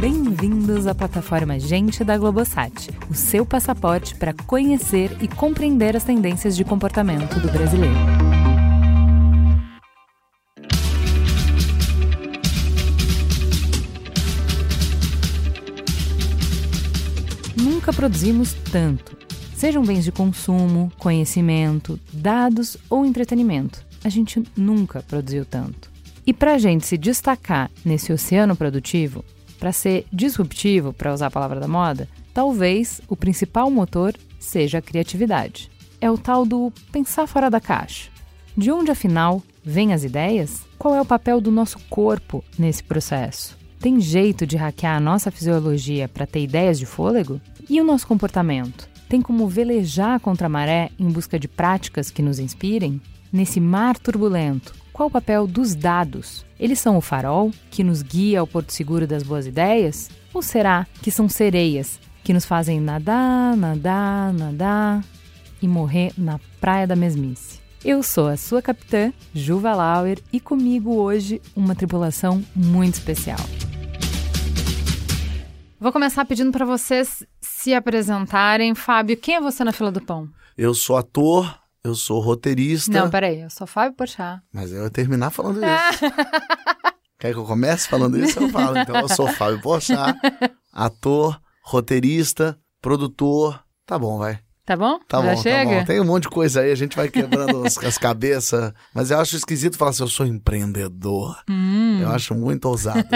Bem-vindos à plataforma Gente da Globosat, o seu passaporte para conhecer e compreender as tendências de comportamento do brasileiro. Nunca produzimos tanto. Sejam bens de consumo, conhecimento, dados ou entretenimento. A gente nunca produziu tanto. E para a gente se destacar nesse oceano produtivo, para ser disruptivo, para usar a palavra da moda, talvez o principal motor seja a criatividade. É o tal do pensar fora da caixa. De onde, afinal, vêm as ideias? Qual é o papel do nosso corpo nesse processo? Tem jeito de hackear a nossa fisiologia para ter ideias de fôlego? E o nosso comportamento? Tem como velejar contra a maré em busca de práticas que nos inspirem? Nesse mar turbulento, qual o papel dos dados? Eles são o farol que nos guia ao porto seguro das boas ideias? Ou será que são sereias que nos fazem nadar, nadar, nadar e morrer na praia da mesmice? Eu sou a sua capitã, Juva Lauer, e comigo hoje uma tripulação muito especial. Vou começar pedindo para vocês se apresentarem. Fábio, quem é você na fila do pão? Eu sou ator, eu sou roteirista. Não, peraí, eu sou Fábio Porchat. Mas eu ia terminar falando isso. Quer que eu comece falando isso? Eu falo. Então eu sou Fábio Porchat, ator, roteirista, produtor. Tá bom, vai. Tá bom? Tá Já bom, chega? tá bom. Tem um monte de coisa aí, a gente vai quebrando as, as cabeças. Mas eu acho esquisito falar assim, eu sou empreendedor. Hum. Eu acho muito ousado.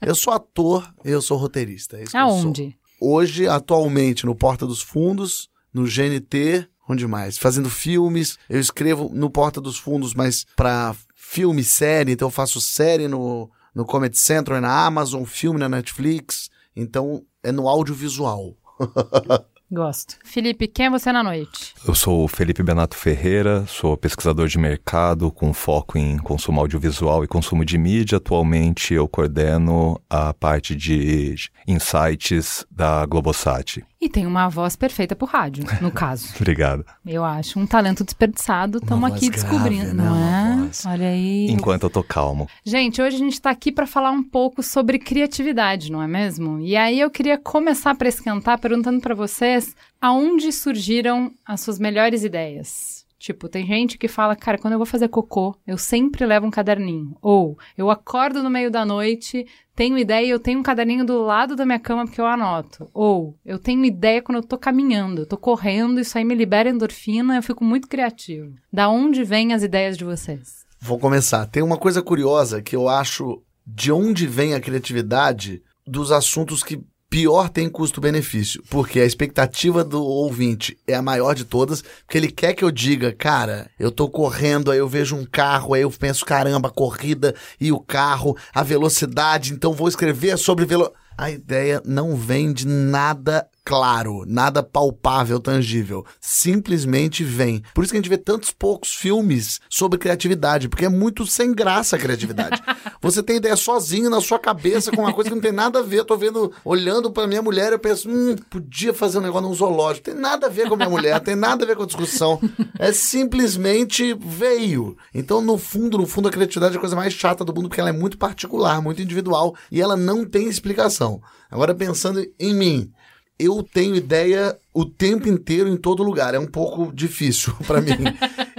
eu sou ator e eu sou roteirista. É isso. Aonde? Hoje, atualmente, no Porta dos Fundos, no GNT, onde mais? Fazendo filmes. Eu escrevo no Porta dos Fundos, mas pra filme, série. Então eu faço série no, no Comedy Central na Amazon, filme na Netflix. Então é no audiovisual. Gosto. Felipe, quem é você na noite? Eu sou o Felipe Benato Ferreira, sou pesquisador de mercado com foco em consumo audiovisual e consumo de mídia. Atualmente eu coordeno a parte de insights da Globosat. E tem uma voz perfeita pro rádio, no caso. Obrigado. Eu acho. Um talento desperdiçado. Estamos aqui grave, descobrindo, né? não é? Olha aí. Enquanto eu tô calmo. Gente, hoje a gente está aqui para falar um pouco sobre criatividade, não é mesmo? E aí eu queria começar para esquentar perguntando para vocês aonde surgiram as suas melhores ideias. Tipo, tem gente que fala, cara, quando eu vou fazer cocô, eu sempre levo um caderninho. Ou eu acordo no meio da noite, tenho ideia e eu tenho um caderninho do lado da minha cama porque eu anoto. Ou eu tenho ideia quando eu tô caminhando, tô correndo, isso aí me libera endorfina, eu fico muito criativo. Da onde vêm as ideias de vocês? Vou começar. Tem uma coisa curiosa que eu acho de onde vem a criatividade dos assuntos que pior tem custo-benefício. Porque a expectativa do ouvinte é a maior de todas, porque ele quer que eu diga, cara, eu tô correndo, aí eu vejo um carro, aí eu penso, caramba, a corrida e o carro, a velocidade, então vou escrever sobre velocidade. A ideia não vem de nada claro, nada palpável, tangível. Simplesmente vem. Por isso que a gente vê tantos poucos filmes sobre criatividade, porque é muito sem graça a criatividade. Você tem ideia sozinho na sua cabeça com uma coisa que não tem nada a ver. Eu tô vendo, olhando pra minha mulher, eu penso, hum, podia fazer um negócio num zoológico. Tem nada a ver com a minha mulher, tem nada a ver com a discussão. É simplesmente veio. Então, no fundo, no fundo, a criatividade é a coisa mais chata do mundo, porque ela é muito particular, muito individual e ela não tem explicação. Agora, pensando em mim, eu tenho ideia o tempo inteiro em todo lugar. É um pouco difícil para mim.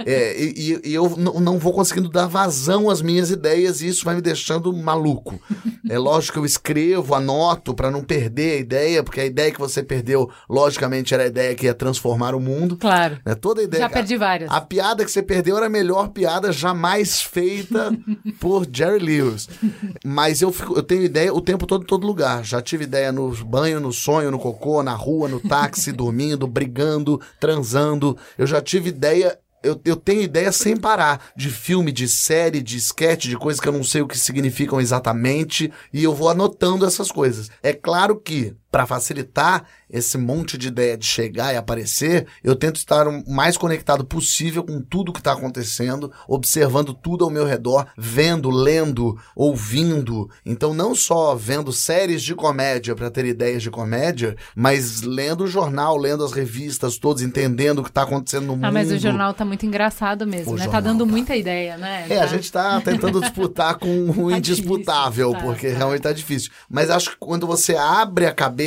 É, e, e eu não vou conseguindo dar vazão às minhas ideias e isso vai me deixando maluco. É lógico que eu escrevo, anoto para não perder a ideia, porque a ideia que você perdeu, logicamente, era a ideia que ia transformar o mundo. Claro. Né? Toda a ideia. Já perdi várias. A piada que você perdeu era a melhor piada jamais feita por Jerry Lewis. Mas eu, fico- eu tenho ideia o tempo todo em todo lugar. Já tive ideia no banho, no sonho, no cocô, na rua, no táxi, dormindo, brigando, transando. Eu já tive ideia. Eu, eu tenho ideia sem parar de filme, de série, de sketch, de coisas que eu não sei o que significam exatamente, e eu vou anotando essas coisas. É claro que para facilitar esse monte de ideia de chegar e aparecer, eu tento estar o mais conectado possível com tudo que está acontecendo, observando tudo ao meu redor, vendo, lendo, ouvindo. Então, não só vendo séries de comédia para ter ideias de comédia, mas lendo o jornal, lendo as revistas, todos entendendo o que está acontecendo no mundo. Ah, mas o jornal tá muito engraçado mesmo, O né? Tá dando tá. muita ideia, né? É, Tá- a gente tá tentando disputar com o Tá indisputável, tá, porque tá. realmente tá difícil. Mas acho que quando você abre a cabeça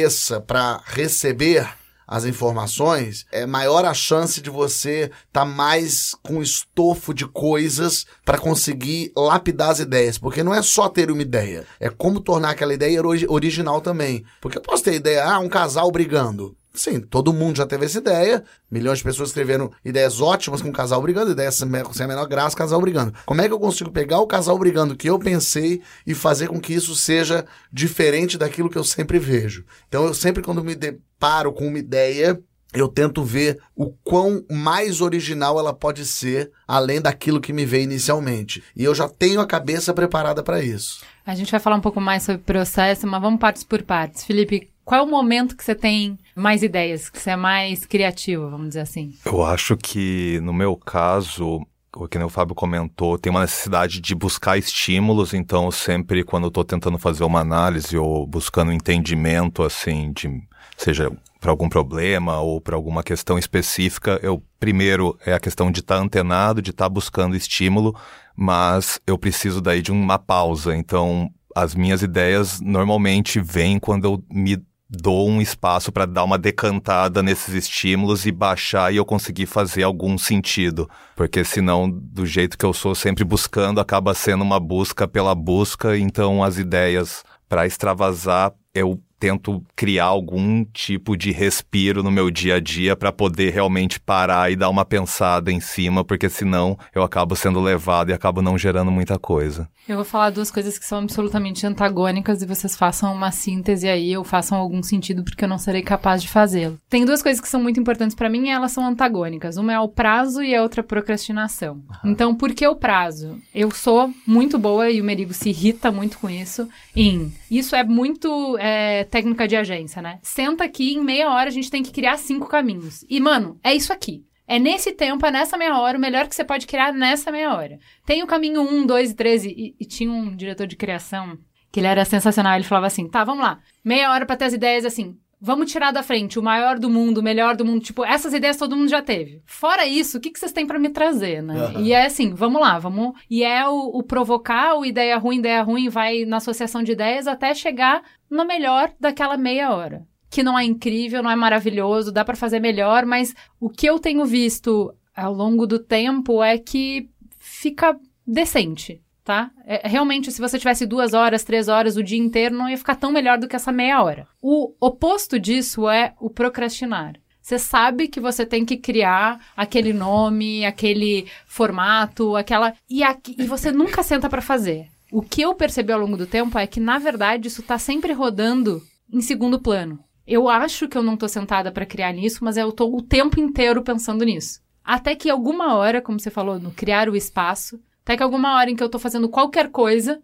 para receber as informações, é maior a chance de você tá mais com estofo de coisas para conseguir lapidar as ideias, porque não é só ter uma ideia, é como tornar aquela ideia ori- original também. Porque eu posso ter ideia, ah, um casal brigando. Sim, todo mundo já teve essa ideia. Milhões de pessoas escreveram ideias ótimas com casal brigando, ideias sem a menor graça, casal brigando. Como é que eu consigo pegar o casal brigando que eu pensei e fazer com que isso seja diferente daquilo que eu sempre vejo? Então, eu sempre, quando me deparo com uma ideia, eu tento ver o quão mais original ela pode ser, além daquilo que me veio inicialmente. E eu já tenho a cabeça preparada para isso. A gente vai falar um pouco mais sobre processo, mas vamos partes por partes. Felipe, qual é o momento que você tem mais ideias, que você é mais criativo, vamos dizer assim? Eu acho que, no meu caso, o que o Fábio comentou, tem uma necessidade de buscar estímulos, então sempre quando eu tô tentando fazer uma análise ou buscando entendimento, assim, de seja para algum problema ou para alguma questão específica, eu primeiro é a questão de estar antenado, de estar buscando estímulo, mas eu preciso daí de uma pausa. Então, as minhas ideias normalmente vêm quando eu me dou um espaço para dar uma decantada nesses estímulos e baixar e eu conseguir fazer algum sentido. Porque senão, do jeito que eu sou sempre buscando, acaba sendo uma busca pela busca, então as ideias para extravasar, eu tento criar algum tipo de respiro no meu dia a dia para poder realmente parar e dar uma pensada em cima, porque senão eu acabo sendo levado e acabo não gerando muita coisa. Eu vou falar duas coisas que são absolutamente antagônicas e vocês façam uma síntese aí ou façam algum sentido porque eu não serei capaz de fazê-lo. Tem duas coisas que são muito importantes pra mim e elas são antagônicas. Uma é o prazo e a outra é a procrastinação. Então, por que o prazo? Eu sou muito boa e o Merigo se irrita muito com isso em isso é muito é, técnica de agência, né? Senta aqui, em meia hora a gente tem que criar cinco caminhos. E, mano, é isso aqui. É nesse tempo, é nessa meia hora, o melhor que você pode criar nessa meia hora. Tem o caminho 1, 2 e 13. E, tinha um diretor de criação que ele era sensacional. Ele falava assim: tá, vamos lá. Meia hora pra ter as ideias assim. Vamos tirar da frente o maior do mundo, o melhor do mundo. Tipo, essas ideias todo mundo já teve. Fora isso, o que, que vocês têm pra me trazer, né? Aham. E é assim, vamos lá, vamos. E é o, o provocar, o ideia ruim, ideia ruim, vai na associação de ideias até chegar no melhor daquela meia hora. Que não é incrível, não é maravilhoso, dá pra fazer melhor, mas o que eu tenho visto ao longo do tempo é que fica decente, tá? É, realmente, se você tivesse duas horas, três horas, o dia inteiro, não ia ficar tão melhor do que essa meia hora. O oposto disso é o procrastinar. Você sabe que você tem que criar aquele nome, aquele formato, aquela. E, aqui- e você nunca senta pra fazer. O que eu percebi ao longo do tempo é que, na verdade, isso tá sempre rodando em segundo plano. Eu acho que eu não tô sentada pra criar nisso, mas eu tô o tempo inteiro pensando nisso. Até que alguma hora, como você falou, no criar o espaço, até que alguma hora em que eu tô fazendo qualquer coisa,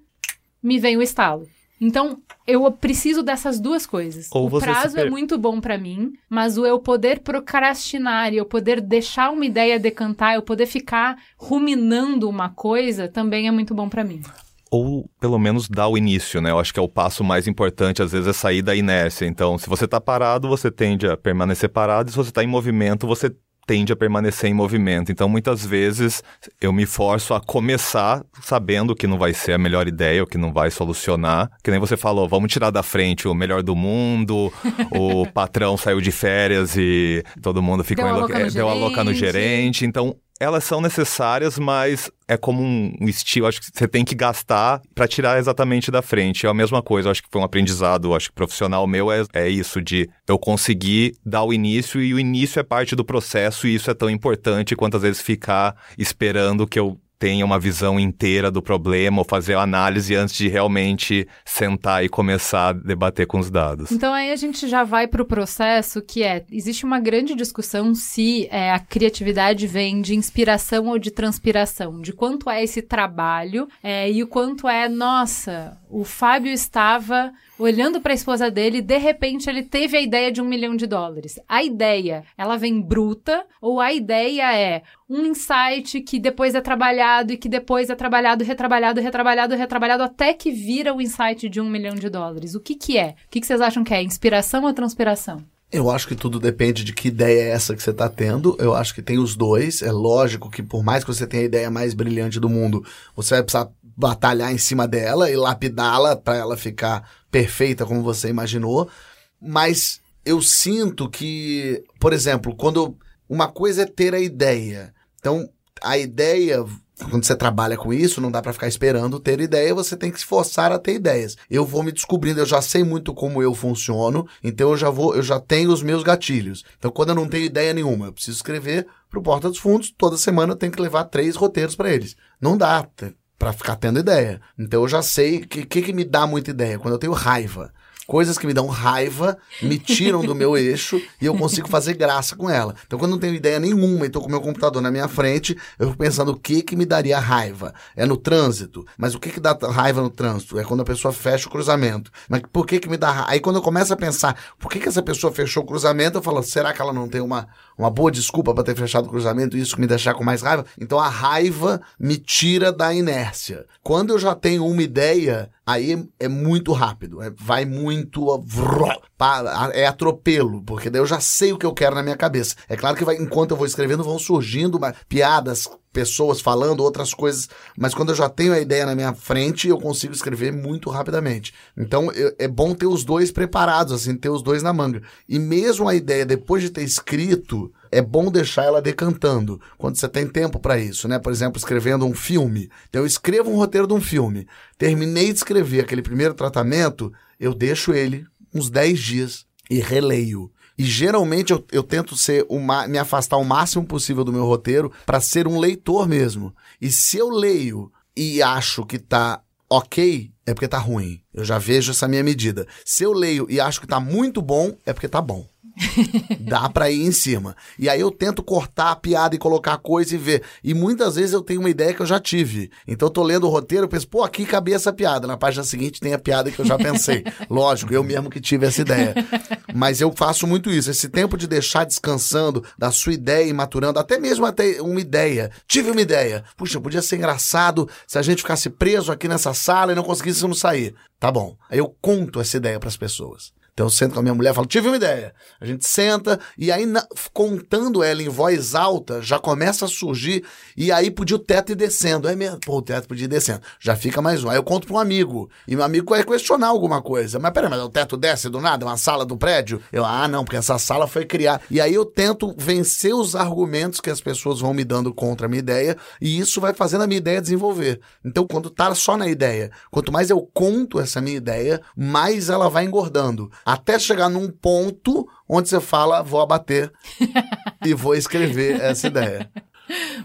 me vem o estalo. Então, eu preciso dessas duas coisas. Ou o prazo é muito bom pra mim, mas o eu poder procrastinar e eu poder deixar uma ideia decantar, eu poder ficar ruminando uma coisa, também é muito bom pra mim. ou pelo menos dar o início, né? Eu acho que é o passo mais importante, às vezes, é sair da inércia. Então, se você tá parado, você tende a permanecer parado, e se você tá em movimento, você tende a permanecer em movimento. Então, muitas vezes, eu me forço a começar sabendo que não vai ser a melhor ideia, ou que não vai solucionar. Que nem você falou, vamos tirar da frente o melhor do mundo, o patrão saiu de férias e todo mundo ficou Deu a enlouque- louca no é, deu a louca no gerente. gerente. Então, elas são necessárias, mas é como um estilo, acho que você tem que gastar pra tirar exatamente da frente. É a mesma coisa, acho que foi um aprendizado, acho que profissional meu é, é isso de eu conseguir dar o início e o início é parte do processo e isso é tão importante quanto às vezes ficar esperando que eu tenha uma visão inteira do problema ou fazer a análise antes de realmente sentar e começar a debater com os dados. Então aí a gente já vai pro processo que é, existe uma grande discussão se é, a criatividade vem de inspiração ou de transpiração, de quanto é esse trabalho é, e o quanto é, nossa, O Fábio estava olhando para a esposa dele e de repente ele teve a ideia de um milhão de dólares. A ideia, ela vem bruta ou a ideia é um insight que depois é trabalhado e que depois é trabalhado, retrabalhado, retrabalhado, retrabalhado até que vira o insight de um milhão de dólares. O que que é? O que, que vocês acham que é? Inspiração ou transpiração? Eu acho que tudo depende de que ideia é essa que você está tendo. Eu acho que tem os dois. É lógico que por mais que você tenha a ideia mais brilhante do mundo, você vai precisar batalhar em cima dela e lapidá-la para ela ficar perfeita como você imaginou. Mas eu sinto que, por exemplo, quando uma coisa é ter a ideia. Então, a ideia quando você trabalha com isso, não dá para ficar esperando ter ideia, você tem que se forçar a ter ideias. Eu vou me descobrindo, eu já sei muito como eu funciono, então eu já vou, eu já tenho os meus gatilhos. Então quando eu não tenho ideia nenhuma, eu preciso escrever pro Porta dos Fundos, toda semana eu tenho que levar três roteiros para eles. Não dá para ficar tendo ideia. Então eu já sei o que, que, que me dá muita ideia. Quando eu tenho raiva, coisas que me dão raiva me tiram do meu eixo e eu consigo fazer graça com ela. Então, quando não tenho ideia nenhuma e estou com o meu computador na minha frente, eu fico pensando o que que me daria raiva. É no trânsito. Mas o que que dá raiva no trânsito? É quando a pessoa fecha o cruzamento. Mas por que que me dá raiva? Aí quando eu começo a pensar, por que que essa pessoa fechou o cruzamento? Eu falo, será que ela não tem uma, uma boa desculpa para ter fechado o cruzamento isso me deixar com mais raiva? Então, a raiva me tira da inércia. Quando eu já tenho uma ideia, aí é muito rápido. É, vai muito muito. É atropelo, porque daí eu já sei o que eu quero na minha cabeça. É claro que vai, enquanto eu vou escrevendo, vão surgindo uma, piadas, pessoas falando outras coisas, mas quando eu já tenho a ideia na minha frente, eu consigo escrever muito rapidamente. Então eu, é bom ter os dois preparados, assim, ter os dois na manga. E mesmo a ideia, depois de ter escrito, é bom deixar ela decantando, quando você tem tempo para isso, né? Por exemplo, escrevendo um filme. Então eu escrevo um roteiro de um filme, terminei de escrever aquele primeiro tratamento, eu deixo ele uns 10 dias e releio. E geralmente eu, eu tento ser uma, me afastar o máximo possível do meu roteiro para ser um leitor mesmo. E se eu leio e acho que tá ok, é porque tá ruim. Eu já vejo essa minha medida. Se eu leio e acho que tá muito bom, é porque tá bom. Dá pra ir em cima. E aí eu tento cortar a piada e colocar coisa e ver. E muitas vezes eu tenho uma ideia que eu já tive. Então eu tô lendo o roteiro, eu penso, pô, aqui cabia essa piada. Na página seguinte tem a piada que eu já pensei. Lógico, eu mesmo que tive essa ideia. Mas eu faço muito isso. Esse tempo de deixar descansando da sua ideia e maturando, até mesmo até uma ideia. Tive uma ideia. Puxa, podia ser engraçado se a gente ficasse preso aqui nessa sala e não conseguíssemos sair. Tá bom. Aí eu conto essa ideia para as pessoas. Então eu sento com a minha mulher e falo, tive uma ideia. A gente senta e aí, na, contando ela em voz alta, já começa a surgir e aí podia o teto ir descendo. É mesmo, pô, o teto podia ir descendo. Já fica mais um. Aí eu conto para um amigo e meu amigo vai questionar alguma coisa. Mas peraí, mas o teto desce do nada? Uma sala do prédio? Eu, ah, não, porque essa sala foi criada. E aí eu tento vencer os argumentos que as pessoas vão me dando contra a minha ideia e isso vai fazendo a minha ideia desenvolver. Então quando tá só na ideia, quanto mais eu conto essa minha ideia, mais ela vai engordando até chegar num ponto onde você fala, vou abater e vou escrever essa ideia.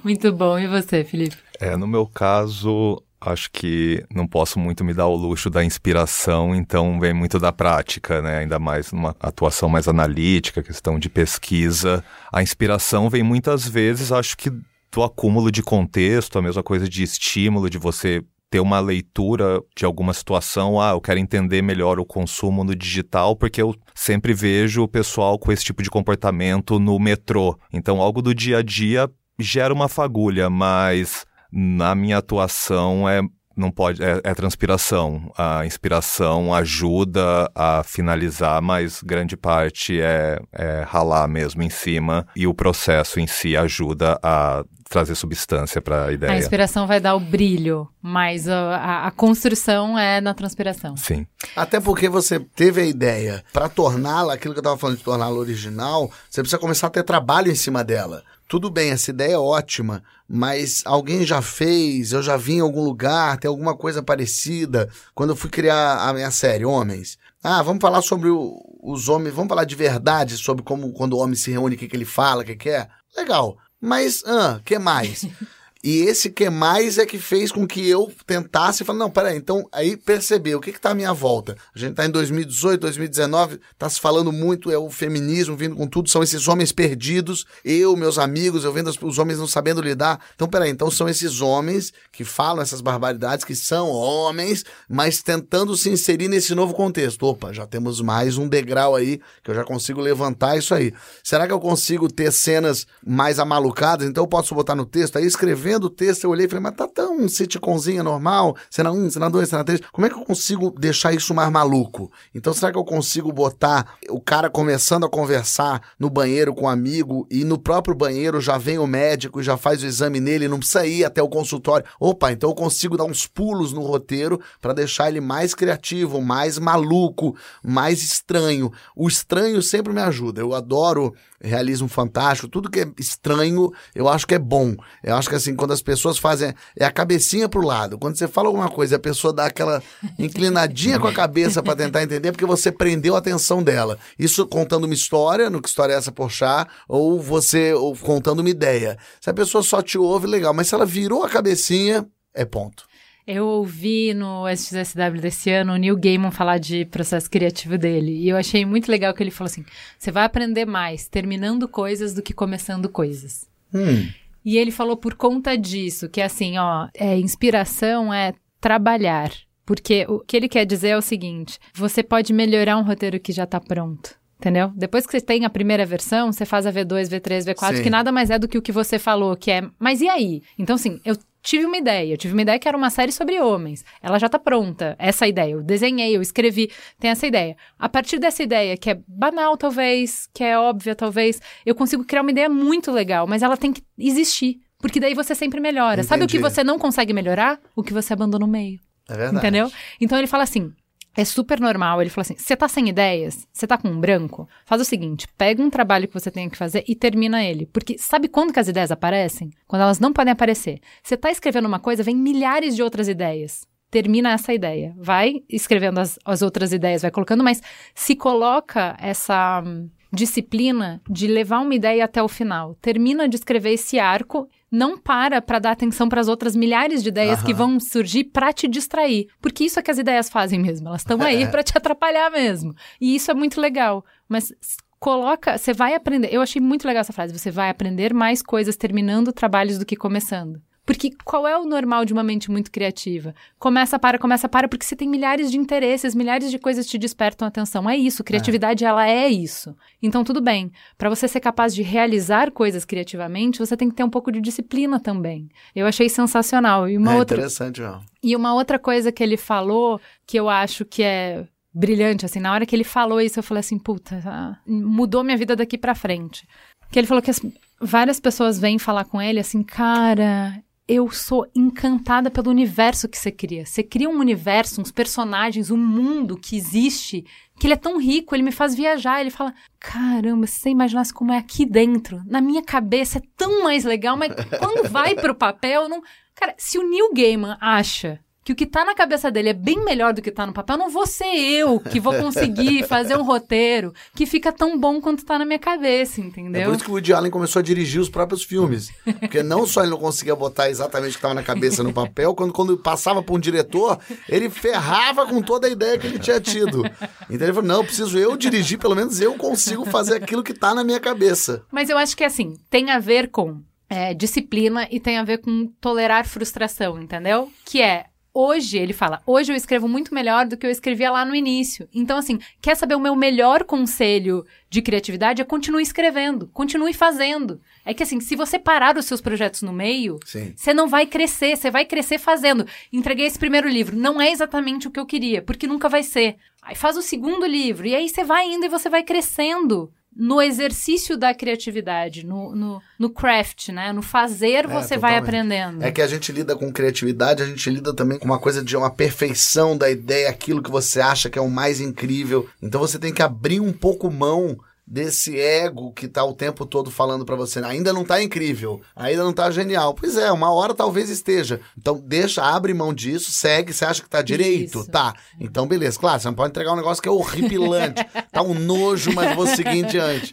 Muito bom. E você, Felipe? É, no meu caso, acho que não posso muito me dar o luxo da inspiração, então vem muito da prática, né? Ainda mais numa atuação mais analítica, questão de pesquisa. A inspiração vem muitas vezes, acho que do acúmulo de contexto, a mesma coisa de estímulo, de você ter uma leitura de alguma situação, ah, eu quero entender melhor o consumo no digital, porque eu sempre vejo o pessoal com esse tipo de comportamento no metrô. Então, algo do dia a dia gera uma fagulha, mas na minha atuação é não pode é, é, transpiração. A inspiração ajuda a finalizar, mas grande parte é, é ralar mesmo em cima e o processo em si ajuda a trazer substância para a ideia. A inspiração vai dar o brilho, mas a, a, a, construção é na transpiração. Sim. Até porque você teve a ideia. Para torná-la, aquilo que eu estava falando de torná-la original, você precisa começar a ter trabalho em cima dela. Tudo bem, essa ideia é ótima, mas alguém já fez, eu já vi em algum lugar, tem alguma coisa parecida. Quando eu fui criar a minha série, Homens. Ah, vamos falar sobre o, os homens, vamos falar de verdade sobre como quando o homem se reúne, o que, que ele fala, o que, que é. Legal. Mas, ah, que mais? E esse que mais é que fez com que eu tentasse falar, não, peraí, então aí perceber o que que tá à minha volta. A gente tá em 2018, 2019, tá se falando muito, é o feminismo vindo com tudo, são esses homens perdidos, eu, meus amigos, eu vendo os homens não sabendo lidar. Então, peraí, então são esses homens que falam essas barbaridades, que são homens, mas tentando se inserir nesse novo contexto. Opa, já temos mais um degrau aí, que eu já consigo levantar isso aí. Será que eu consigo ter cenas mais amalucadas? Então eu posso botar no texto, aí escrevendo o texto eu olhei e falei, mas tá tão um sitcomzinha normal, cena 1, cena 2, cena 3, como é que eu consigo deixar isso mais maluco? Então será que eu consigo botar o cara começando a conversar no banheiro com um amigo e no próprio banheiro já vem o médico e já faz o exame nele, não precisa ir até o consultório. Opa, então eu consigo dar uns pulos no roteiro para deixar ele mais criativo, mais maluco, mais estranho. O estranho sempre me ajuda. Eu adoro realismo fantástico, tudo que é estranho, eu acho que é bom. Eu acho que assim, quando as pessoas fazem, é a cabecinha pro lado. Quando você fala alguma coisa, a pessoa dá aquela inclinadinha com a cabeça para tentar entender, porque você prendeu a atenção dela. Isso contando uma história, no que história é essa Porchat, ou você ou contando uma ideia. Se a pessoa só te ouve, legal, mas se ela virou a cabecinha, é ponto. Eu ouvi no SXSW desse ano o Neil Gaiman falar de processo criativo dele. E eu achei muito legal que ele falou assim: você vai aprender mais terminando coisas do que começando coisas. Hum. E ele falou por conta disso, que assim, ó, é, inspiração é trabalhar. Porque o que ele quer dizer é o seguinte: você pode melhorar um roteiro que já está pronto. Entendeu? Depois que você tem a primeira versão, você faz a V2, V3, V4, Sim. que nada mais é do que o que você falou, que é, mas e aí? Então, assim, eu tive uma ideia. Eu tive uma ideia que era uma série sobre homens. Ela já tá pronta, essa ideia. Eu desenhei, eu escrevi, tem essa ideia. A partir dessa ideia, que é banal, talvez, que é óbvia, talvez, eu consigo criar uma ideia muito legal, mas ela tem que existir. Porque daí você sempre melhora. Sabe o que Entendi. você não consegue melhorar? O que você abandona no meio. É verdade. Entendeu? Então ele fala assim. É super normal. Ele fala assim: você tá sem ideias? Você tá com um branco? Faz o seguinte: pega um trabalho que você tenha que fazer e termina ele. Porque sabe quando que as ideias aparecem? Quando elas não podem aparecer. Você tá escrevendo uma coisa, vem milhares de outras ideias. Termina essa ideia. Vai escrevendo as, as outras ideias, vai colocando, mas se coloca essa hum, disciplina de levar uma ideia até o final. Termina de escrever esse arco não para para dar atenção para as outras milhares de ideias que Aham. vão surgir para te distrair, porque isso é que as ideias fazem mesmo, elas estão aí para te atrapalhar mesmo. E isso é muito legal, mas coloca, você vai aprender. Eu achei muito legal essa frase, você vai aprender mais coisas terminando trabalhos do que começando. Porque qual é o normal de uma mente muito criativa? Começa, para, começa, para, porque você tem milhares de interesses, milhares de coisas te despertam atenção. É isso, criatividade ela é isso. Então tudo bem. Para você ser capaz de realizar coisas criativamente, você tem que ter um pouco de disciplina também. Eu achei sensacional. E uma é outra interessante, ó. e uma outra coisa que ele falou, que eu acho que é brilhante, assim, na hora que ele falou isso, eu falei assim, puta, ah, mudou minha vida daqui pra frente. Que ele falou que as- várias pessoas vêm falar com ele assim, cara, eu sou encantada pelo universo que você cria. Você cria um universo, uns personagens, um mundo que existe, que ele é tão rico, ele me faz viajar. Ele fala: caramba, se você imaginasse como é aqui dentro, na minha cabeça é tão mais legal, mas quando vai pro papel, não. Cara, se o Neil Gaiman acha que o que tá na cabeça dele é bem melhor do que tá no papel, não vou ser eu que vou conseguir fazer um roteiro que fica tão bom quanto tá na minha cabeça, É entendeu? por isso que o Woody Allen começou a dirigir os próprios filmes. Porque não só ele não conseguia botar exatamente o que estava na cabeça no papel, quando, quando passava para um diretor, ele ferrava com toda a ideia que ele tinha tido. Então ele falou: não, preciso eu dirigir, pelo menos eu consigo fazer aquilo que está na minha cabeça. Mas eu acho que assim, tem a ver com é, disciplina e tem a ver com tolerar frustração, entendeu? Que é. Hoje, ele fala, hoje eu escrevo muito melhor do que eu escrevia lá no início. Então, assim, quer saber o meu melhor conselho de criatividade? É continue escrevendo, continue fazendo. É que, assim, se você parar os seus projetos no meio, Sim. você não vai crescer, você vai crescer fazendo. Entreguei esse primeiro livro, não é exatamente o que eu queria, porque nunca vai ser. Aí faz o segundo livro, e aí você vai indo e você vai crescendo no exercício da criatividade, no, no, no craft, né? No fazer você vai aprendendo. É que a gente lida com criatividade, a gente lida também com uma coisa de uma perfeição da ideia, aquilo que você acha que é o mais incrível. Então você tem que abrir um pouco mão desse ego que tá o tempo todo falando para você, ainda não tá incrível, ainda não tá genial. Pois é, uma hora talvez esteja. Então deixa, abre mão disso, segue, você acha que tá direito? Isso. Tá. Então beleza, claro, você não pode entregar um negócio que é horripilante, tá um nojo, mas vou seguir em diante.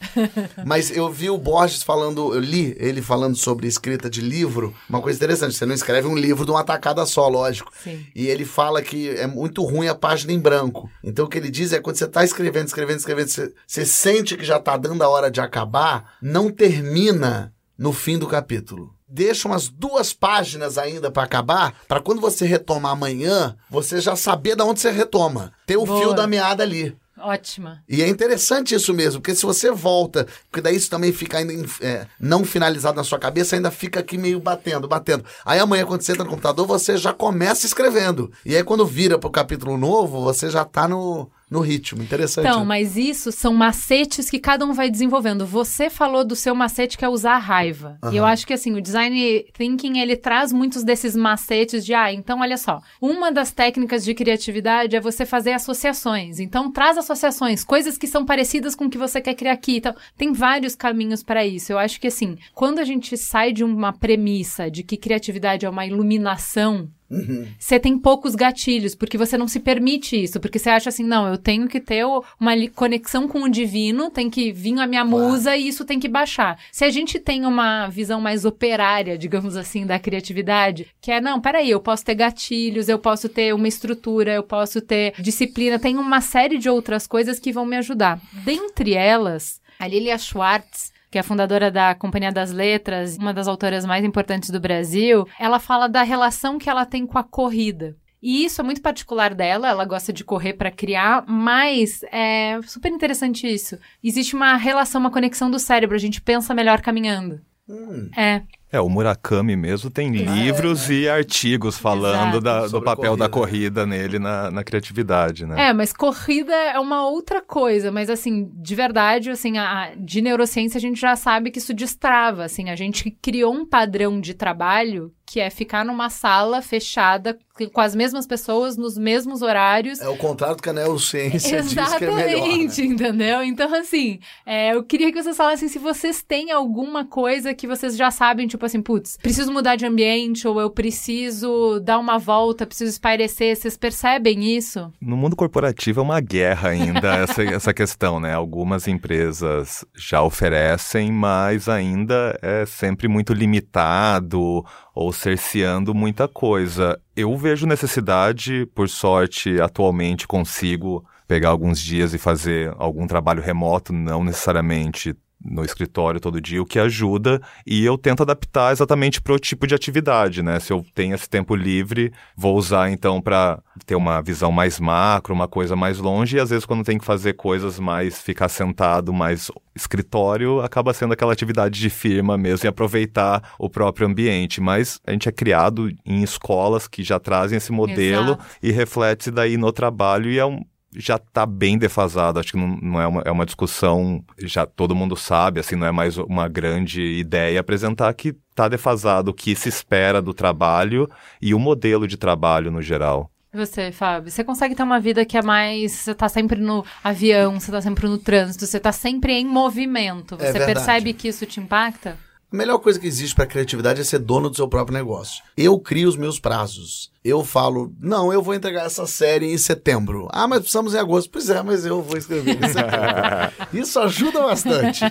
Mas eu vi o Borges falando, eu li ele falando sobre escrita de livro, uma coisa interessante, você não escreve um livro de uma tacada só, lógico. Sim. E ele fala que é muito ruim a página em branco. Então o que ele diz é quando você está escrevendo, escrevendo, escrevendo, você, você sente que já está dando a hora de acabar, não termina no fim do capítulo. Deixa umas duas páginas ainda para acabar, para quando você retomar amanhã, você já saber da onde você retoma. Ter o Boa. fio da meada ali. Ótima. E é interessante isso mesmo, porque se você volta, porque daí isso também fica ainda é, não finalizado na sua cabeça, ainda fica aqui meio batendo, batendo. Aí amanhã, quando você entra no computador, você já começa escrevendo. E aí, quando vira pro capítulo novo, você já tá no, no ritmo. Interessante. Então, né? mas isso são macetes que cada um vai desenvolvendo. Você falou do seu macete que é usar a raiva. E eu acho que assim, o design thinking, ele traz muitos desses macetes de, ah, então olha só, uma das técnicas de criatividade é você fazer associações. Então, traz associações, coisas que são parecidas com o que você quer criar aqui. Então, tem vários caminhos para isso. Eu acho que assim, quando a gente sai de uma premissa de que criatividade é uma iluminação, você tem poucos gatilhos, porque você não se permite isso, porque você acha assim, não, eu tenho que ter uma conexão com o divino, tem que vir a minha musa e isso tem que baixar. Se a gente tem uma visão mais operária, digamos assim, da criatividade, que é, não, peraí, eu posso ter gatilhos, eu posso ter uma estrutura, eu posso ter disciplina, tem uma série de outras coisas que vão me ajudar. Dentre elas, a Lilia Schwartz, que é a fundadora da Companhia das Letras, uma das autoras mais importantes do Brasil, ela fala da relação que ela tem com a corrida. E isso é muito particular dela, ela gosta de correr para criar, mas é super interessante isso. Existe uma relação, uma conexão do cérebro, a gente pensa melhor caminhando. Hum, É, É, o Murakami mesmo tem livros e artigos falando da- do papel da corrida. corrida nele na, na criatividade, né? É, mas corrida é uma outra coisa, mas assim, de verdade, assim, a, de neurociência a gente já sabe que isso destrava, assim, a gente criou um padrão de trabalho que é ficar numa sala fechada com as mesmas pessoas nos mesmos horários. é o contrário do que a neurociência diz que é melhor. Exatamente, né? entendeu? Então, assim, é, eu queria que vocês falassem se vocês têm alguma coisa que vocês já sabem, tipo assim, putz, preciso mudar de ambiente, ou eu preciso dar uma volta, preciso espairecer. Vocês percebem isso? No mundo corporativo é uma guerra ainda essa, essa questão, né? Algumas empresas já oferecem, mas ainda é sempre muito limitado ou cerceando muita coisa. Eu vejo necessidade, por sorte, atualmente consigo pegar alguns dias e fazer algum trabalho remoto, não necessariamente no escritório todo dia, o que ajuda, e eu tento adaptar exatamente para o tipo de atividade, né? Se eu tenho esse tempo livre, vou usar então para ter uma visão mais macro, uma coisa mais longe, e às vezes quando tem que fazer coisas mais ficar sentado, mais escritório, acaba sendo aquela atividade de firma mesmo e aproveitar o próprio ambiente. Mas a gente é criado em escolas que já trazem esse modelo Exato. e reflete daí no trabalho e é um já está bem defasado, acho que não, não é, uma, é uma discussão, já todo mundo sabe, assim, não é mais uma grande ideia apresentar que está defasado o que se espera do trabalho e o modelo de trabalho no geral. E Você, Fábio, você consegue ter uma vida que é mais. Você tá sempre no avião, você tá sempre no trânsito, você tá sempre em movimento. É Você verdade. percebe que isso te impacta? A melhor coisa que existe para criatividade é ser dono do seu próprio negócio. Eu crio os meus prazos. Eu falo, não, eu vou entregar essa série em setembro. Ah, mas precisamos em agosto. Pois é, mas eu vou escrever em setembro. isso ajuda bastante.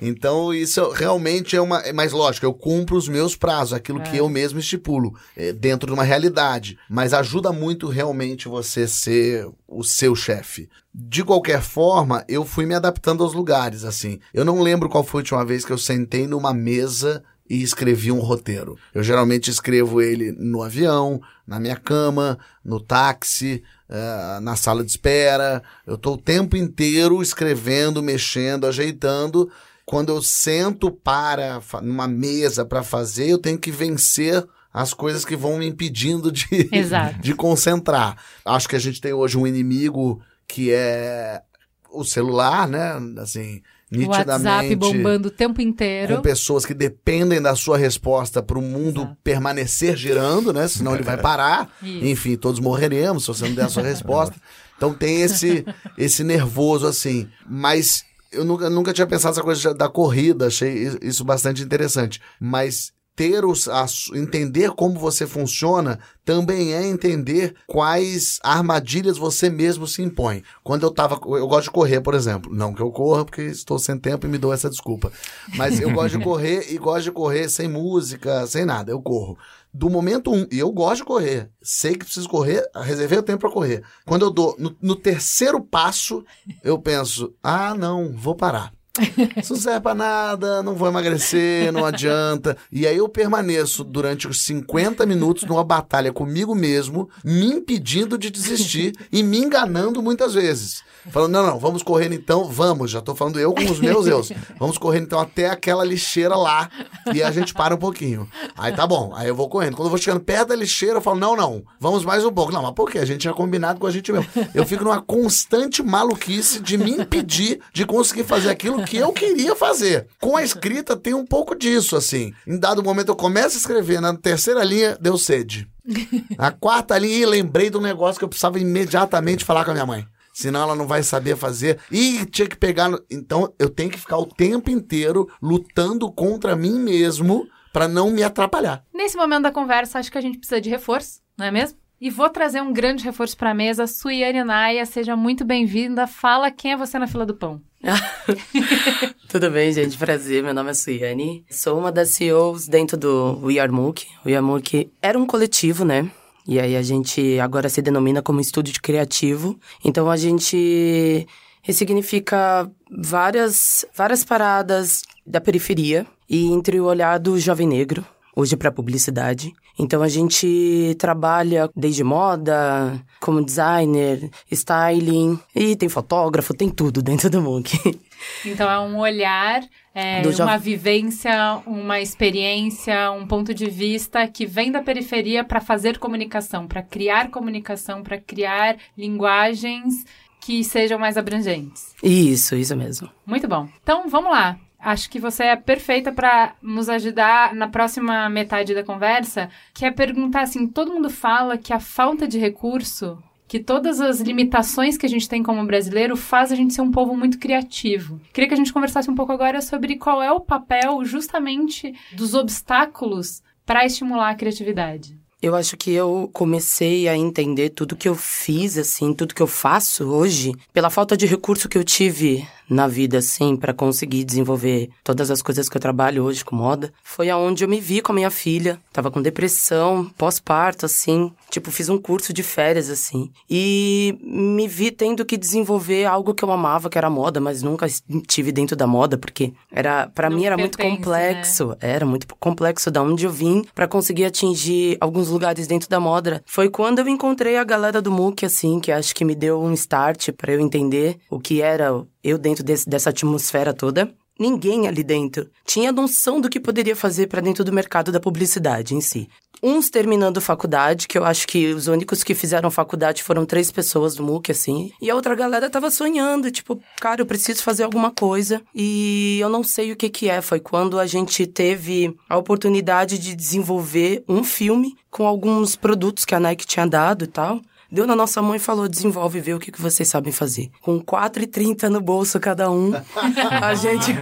Então, isso realmente é uma. Mas lógico, eu cumpro os meus prazos, aquilo que eu mesmo estipulo, é, dentro de uma realidade. Mas ajuda muito realmente você ser o seu chefe. De qualquer forma, eu fui me adaptando aos lugares, assim. Eu não lembro qual foi a última vez que eu sentei numa mesa e escrevi um roteiro. Eu geralmente escrevo ele no avião, na minha cama, no táxi, eh, na sala de espera. Eu estou o tempo inteiro escrevendo, mexendo, ajeitando. Quando eu sento para numa mesa para fazer, eu tenho que vencer as coisas que vão me impedindo de, de concentrar. Acho que a gente tem hoje um inimigo que é o celular, né? Assim, O WhatsApp nitidamente bombando o tempo inteiro. com pessoas que dependem da sua resposta para o mundo Exato. permanecer girando, né? Senão ele vai parar. Isso. Enfim, todos morreremos se você não der a sua resposta. Então tem esse esse nervoso assim, mas eu nunca, nunca tinha pensado essa coisa da corrida, achei isso bastante interessante. Mas ter os, a, entender como você funciona também é entender quais armadilhas você mesmo se impõe. Quando eu tava. Eu gosto de correr, por exemplo. Não que eu corra, porque estou sem tempo e me dou essa desculpa. Mas eu gosto de correr e gosto de correr sem música, sem nada. Eu corro. Do momento um, e eu gosto de correr, sei que preciso correr, reservei o tempo para correr. Quando eu dou no, no terceiro passo, eu penso: ah, não, vou parar. Isso não serve pra nada, não vou emagrecer, não adianta. E aí eu permaneço durante os 50 minutos numa batalha comigo mesmo, me impedindo de desistir e me enganando muitas vezes. Falando, não, não, vamos correndo então, vamos, já tô falando eu com os meus eus. Vamos correndo então até aquela lixeira lá e a gente para um pouquinho. Aí tá bom, aí eu vou correndo. Quando eu vou chegando perto da lixeira, eu falo, não, não, vamos mais um pouco. Não, mas por quê? A gente tinha combinado com a gente mesmo. Eu fico numa constante maluquice de me impedir de conseguir fazer aquilo que eu queria fazer. Com a escrita tem um pouco disso, assim. Em dado momento eu começo a escrever, na terceira linha deu sede. Na quarta linha, lembrei de um negócio que eu precisava imediatamente falar com a minha mãe senão ela não vai saber fazer. E tinha que pegar. No... Então eu tenho que ficar o tempo inteiro lutando contra mim mesmo para não me atrapalhar. Nesse momento da conversa, acho que a gente precisa de reforço, não é mesmo? E vou trazer um grande reforço para a mesa. Suiane Naia, seja muito bem-vinda. Fala quem é você na fila do pão. Tudo bem, gente? Prazer. Meu nome é Suiane. Sou uma das CEOs dentro do We Are Mook. O We Are Mook era um coletivo, né? E aí a gente agora se denomina como estúdio de criativo. Então a gente ressignifica várias, várias paradas da periferia e entre o olhar do jovem negro, hoje para publicidade. Então a gente trabalha desde moda, como designer, styling, e tem fotógrafo, tem tudo dentro do MOOC. Então é um olhar, é, uma vivência, uma experiência, um ponto de vista que vem da periferia para fazer comunicação, para criar comunicação, para criar linguagens que sejam mais abrangentes. Isso, isso mesmo. Muito bom. Então vamos lá. Acho que você é perfeita para nos ajudar na próxima metade da conversa, que é perguntar assim, todo mundo fala que a falta de recurso que todas as limitações que a gente tem como brasileiro faz a gente ser um povo muito criativo. Queria que a gente conversasse um pouco agora sobre qual é o papel justamente dos obstáculos para estimular a criatividade. Eu acho que eu comecei a entender tudo que eu fiz, assim, tudo que eu faço hoje, pela falta de recurso que eu tive na vida, assim, para conseguir desenvolver todas as coisas que eu trabalho hoje com moda, foi aonde eu me vi com a minha filha. Tava com depressão, pós-parto, assim. Tipo, fiz um curso de férias, assim. E me vi tendo que desenvolver algo que eu amava, que era moda, mas nunca tive dentro da moda, porque era para mim era muito complexo. Né? Era muito complexo da onde eu vim para conseguir atingir alguns lugares dentro da moda. Foi quando eu encontrei a galera do MOOC, assim, que acho que me deu um start para eu entender o que era eu dentro desse, dessa atmosfera toda, ninguém ali dentro tinha noção do que poderia fazer para dentro do mercado da publicidade em si. Uns terminando faculdade, que eu acho que os únicos que fizeram faculdade foram três pessoas do MOOC, assim. E a outra galera tava sonhando, tipo, cara, eu preciso fazer alguma coisa. E eu não sei o que que é. Foi quando a gente teve a oportunidade de desenvolver um filme com alguns produtos que a Nike tinha dado e tal deu na nossa mão e falou: desenvolve e vê o que, que vocês sabem fazer. Com 4,30 no bolso cada um, a gente.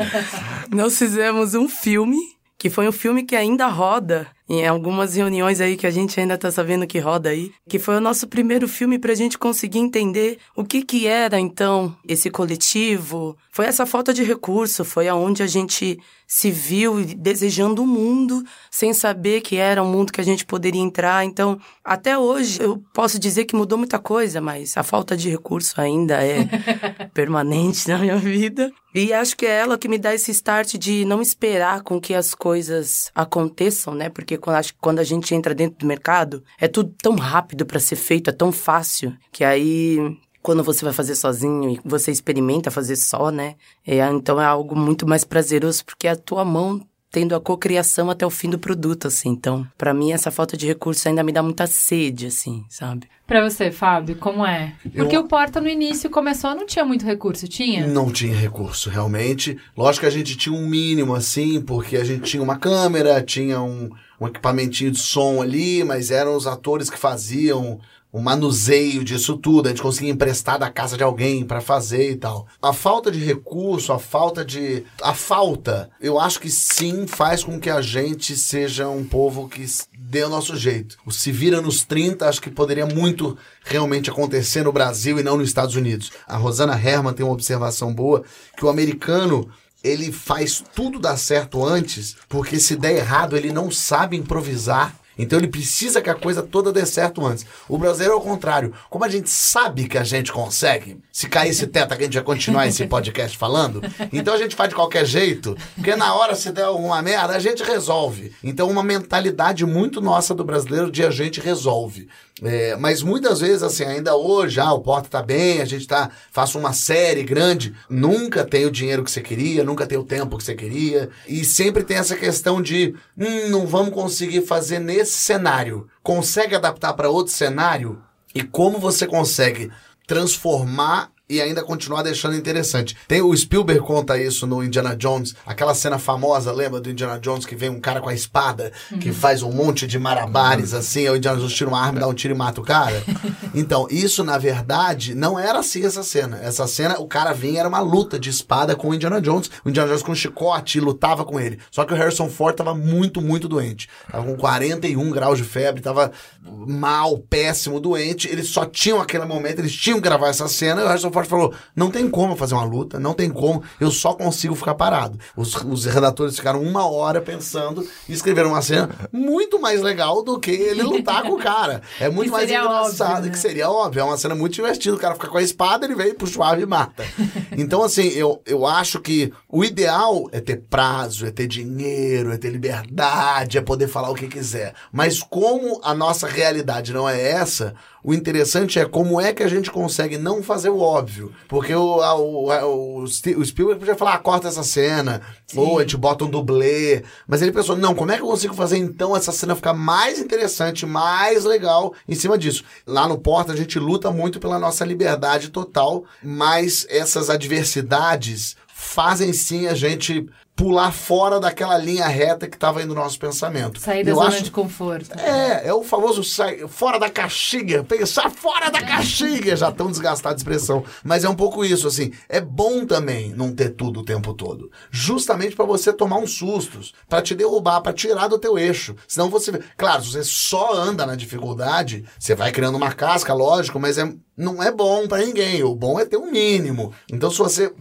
Nós fizemos um filme, que foi um filme que ainda roda em algumas reuniões aí que a gente ainda tá sabendo que roda aí, que foi o nosso primeiro filme pra gente conseguir entender o que que era então esse coletivo. Foi essa falta de recurso, foi aonde a gente se viu desejando o um mundo sem saber que era um mundo que a gente poderia entrar. Então, até hoje eu posso dizer que mudou muita coisa, mas a falta de recurso ainda é permanente na minha vida. E acho que é ela que me dá esse start de não esperar com que as coisas aconteçam, né? Porque quando, acho que quando a gente entra dentro do mercado, é tudo tão rápido para ser feito, é tão fácil, que aí quando você vai fazer sozinho e você experimenta fazer só, né? É, então é algo muito mais prazeroso porque é a tua mão tendo a cocriação até o fim do produto, assim. Então, para mim essa falta de recurso ainda me dá muita sede, assim, sabe? Para você, Fábio, como é? Porque Eu... o Porta no início começou, não tinha muito recurso, tinha? Não tinha recurso, realmente. Lógico que a gente tinha um mínimo, assim, porque a gente tinha uma câmera, tinha um, um equipamentinho de som ali, mas eram os atores que faziam o manuseio disso tudo, a gente conseguia emprestar da casa de alguém para fazer e tal. A falta de recurso, a falta de. A falta, eu acho que sim faz com que a gente seja um povo que dê o nosso jeito. O se vira nos 30, acho que poderia muito realmente acontecer no Brasil e não nos Estados Unidos. A Rosana Herman tem uma observação boa que o americano ele faz tudo dar certo antes, porque se der errado, ele não sabe improvisar então ele precisa que a coisa toda dê certo antes. O brasileiro é o contrário. Como a gente sabe que a gente consegue, se cair esse teto, a gente vai continuar esse podcast falando, então a gente faz de qualquer jeito, porque na hora se der alguma merda, a gente resolve. Então uma mentalidade muito nossa do brasileiro de a gente resolve. É, mas muitas vezes, assim, ainda hoje, ah, o Porta tá bem, a gente tá, faço uma série grande, nunca tem o dinheiro que você queria, nunca tem o tempo que você queria, e sempre tem essa questão de, hum, não vamos conseguir fazer nesse cenário. Consegue adaptar para outro cenário? E como você consegue transformar e ainda continuar deixando interessante. Tem o Spielberg conta isso no Indiana Jones, aquela cena famosa, lembra do Indiana Jones que vem um cara com a espada, uhum. que faz um monte de marabares assim, o Indiana Jones tira uma arma, dá um tiro e mata o cara. Então, isso na verdade não era assim essa cena. Essa cena, o cara vinha era uma luta de espada com o Indiana Jones, o Indiana Jones com um chicote e lutava com ele. Só que o Harrison Ford tava muito, muito doente. Tava com 41 graus de febre, tava mal, péssimo, doente. Eles só tinham aquele momento, eles tinham que gravar essa cena e o Harrison Ford Ford falou: não tem como fazer uma luta, não tem como, eu só consigo ficar parado. Os, os redatores ficaram uma hora pensando e escreveram uma cena muito mais legal do que ele lutar com o cara. É muito mais engraçado, óbvio, né? que seria óbvio. É uma cena muito divertida. O cara fica com a espada, ele vem, puxa o e mata. Então, assim, eu, eu acho que o ideal é ter prazo, é ter dinheiro, é ter liberdade, é poder falar o que quiser. Mas como a nossa realidade não é essa, o interessante é como é que a gente consegue não fazer o óbvio. Porque o, a, o, a, o, Spielberg podia falar, ah, corta essa cena, Sim. ou a gente bota um dublê. Mas ele pensou, não, como é que eu consigo fazer então essa cena ficar mais interessante, mais legal em cima disso? Lá no Porta a gente luta muito pela nossa liberdade total, mas essas adversidades fazem sim a gente pular fora daquela linha reta que estava indo no nosso pensamento. Sair da Eu zona acho... de conforto. É, é o famoso sair fora da caixinha, pensar fora da caixinha, já tão desgastada a expressão. Mas é um pouco isso, assim, é bom também não ter tudo o tempo todo. Justamente para você tomar uns sustos, para te derrubar, para tirar do teu eixo. Senão você, claro, se você só anda na dificuldade, você vai criando uma casca, lógico, mas é não é bom para ninguém. O bom é ter um mínimo. Então, se você.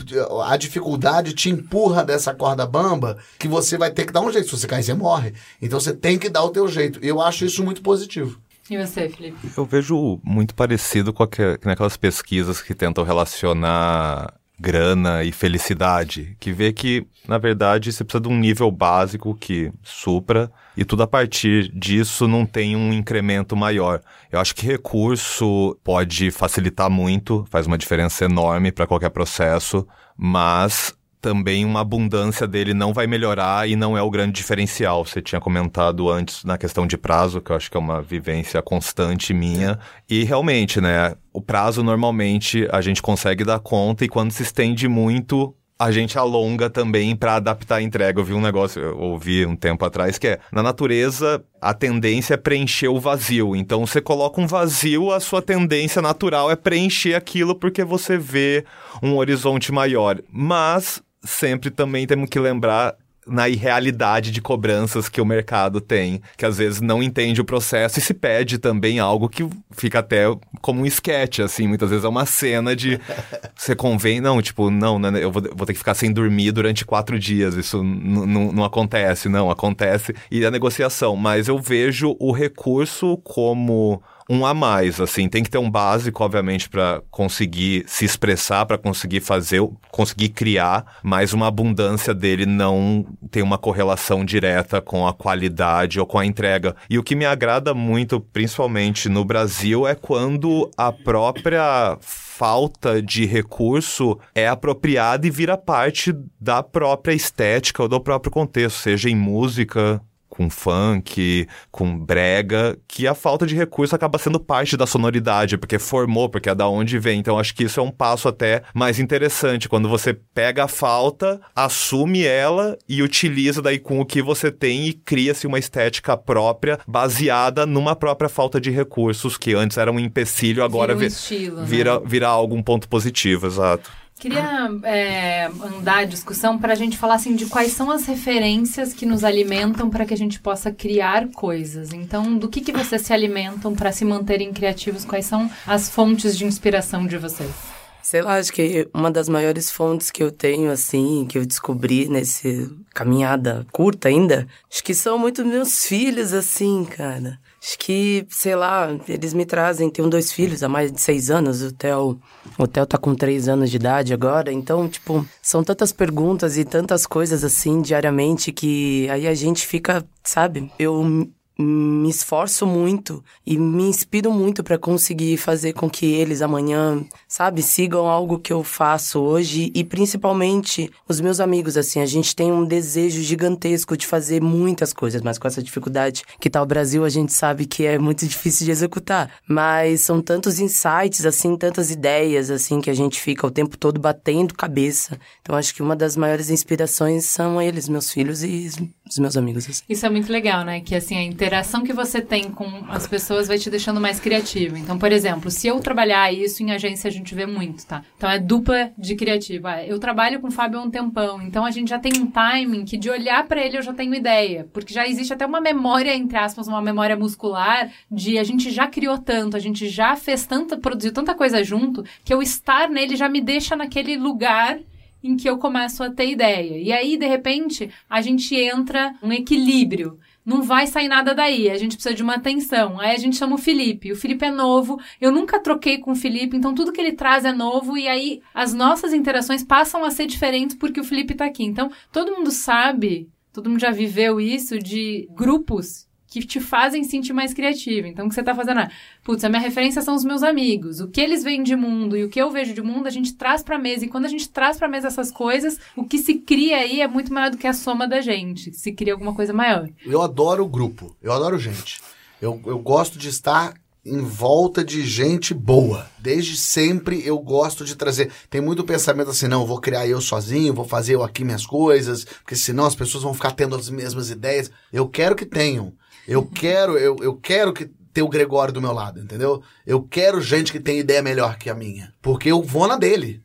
A dificuldade te empurra dessa corda bamba, que você vai ter que dar um jeito. Se você cair, você morre. Então, você tem que dar o teu jeito. Eu acho isso muito positivo. E você, Felipe? Eu vejo muito parecido com aquelas pesquisas que tentam relacionar grana e felicidade, que vê que, na verdade, você precisa de um nível básico que supra e tudo a partir disso não tem um incremento maior. Eu acho que recurso pode facilitar muito, faz uma diferença enorme para qualquer processo, mas também uma abundância dele não vai melhorar e não é o grande diferencial. Você tinha comentado antes na questão de prazo, que eu acho que é uma vivência constante minha. E realmente, né, o prazo normalmente a gente consegue dar conta e quando se estende muito, a gente alonga também para adaptar a entrega. Eu vi um negócio, eu ouvi um tempo atrás, que é, na natureza, a tendência é preencher o vazio. Então, você coloca um vazio, a sua tendência natural é preencher aquilo porque você vê um horizonte maior. Mas sempre também temos que lembrar na irrealidade de cobranças que o mercado tem, que às vezes não entende o processo e se pede também algo que fica até como um sketch, assim, muitas vezes é uma cena de você convém, não, tipo, não, né, eu vou, vou ter que ficar sem dormir durante quatro dias, isso não acontece, não, acontece, e a negociação, mas eu vejo o recurso como um a mais, assim, tem que ter um básico, obviamente, para conseguir se expressar, para conseguir fazer, conseguir criar, mas uma abundância dele não tem uma correlação direta com a qualidade ou com a entrega. E o que me agrada muito, principalmente no Brasil, é quando a própria falta de recurso é apropriada e vira parte da própria estética ou do próprio contexto, seja em música, com funk, com brega, que a falta de recurso acaba sendo parte da sonoridade, porque formou, porque é da onde vem. Então acho que isso é um passo até mais interessante, quando você pega a falta, assume ela e utiliza daí com o que você tem e cria-se uma estética própria baseada numa própria falta de recursos que antes era um empecilho, agora Vira um estilo, né? vira, vira algo um ponto positivo, exato. Queria é, andar a discussão para a gente falar assim, de quais são as referências que nos alimentam para que a gente possa criar coisas. Então, do que, que vocês se alimentam para se manterem criativos? Quais são as fontes de inspiração de vocês? Sei lá, acho que uma das maiores fontes que eu tenho, assim, que eu descobri nesse caminhada curta ainda, acho que são muito meus filhos, assim, cara. Acho que, sei lá, eles me trazem. Tenho dois filhos há mais de seis anos. O Theo, o Theo tá com três anos de idade agora. Então, tipo, são tantas perguntas e tantas coisas assim diariamente que aí a gente fica, sabe? Eu me esforço muito e me inspiro muito para conseguir fazer com que eles amanhã, sabe, sigam algo que eu faço hoje e principalmente os meus amigos assim, a gente tem um desejo gigantesco de fazer muitas coisas, mas com essa dificuldade que tá o Brasil, a gente sabe que é muito difícil de executar, mas são tantos insights assim, tantas ideias assim que a gente fica o tempo todo batendo cabeça. Então acho que uma das maiores inspirações são eles, meus filhos e os meus amigos assim. Isso é muito legal, né? Que assim, a interação que você tem com as pessoas vai te deixando mais criativo. Então, por exemplo, se eu trabalhar isso em agência, a gente vê muito, tá? Então é dupla de criativo. Ah, Eu trabalho com o Fábio há um tempão, então a gente já tem um timing que de olhar pra ele eu já tenho ideia. Porque já existe até uma memória, entre aspas, uma memória muscular de a gente já criou tanto, a gente já fez tanta, produziu tanta coisa junto, que eu estar nele já me deixa naquele lugar em que eu começo a ter ideia. E aí, de repente, a gente entra um equilíbrio. Não vai sair nada daí, a gente precisa de uma atenção. Aí a gente chama o Felipe. O Felipe é novo, eu nunca troquei com o Felipe, então tudo que ele traz é novo e aí as nossas interações passam a ser diferentes porque o Felipe tá aqui. Então, todo mundo sabe, todo mundo já viveu isso de grupos que te fazem sentir mais criativo. Então, o que você tá fazendo é, putz, a minha referência são os meus amigos. O que eles veem de mundo e o que eu vejo de mundo, a gente traz pra mesa. E quando a gente traz pra mesa essas coisas, o que se cria aí é muito maior do que a soma da gente. Se cria alguma coisa maior. Eu adoro grupo, eu adoro gente. Eu, eu gosto de estar em volta de gente boa. Desde sempre eu gosto de trazer. Tem muito pensamento assim, não, vou criar eu sozinho, vou fazer eu aqui minhas coisas, porque senão as pessoas vão ficar tendo as mesmas ideias. Eu quero que tenham. Eu quero, eu, eu quero que ter o Gregório do meu lado, entendeu? Eu quero gente que tem ideia melhor que a minha. Porque eu vou na dele.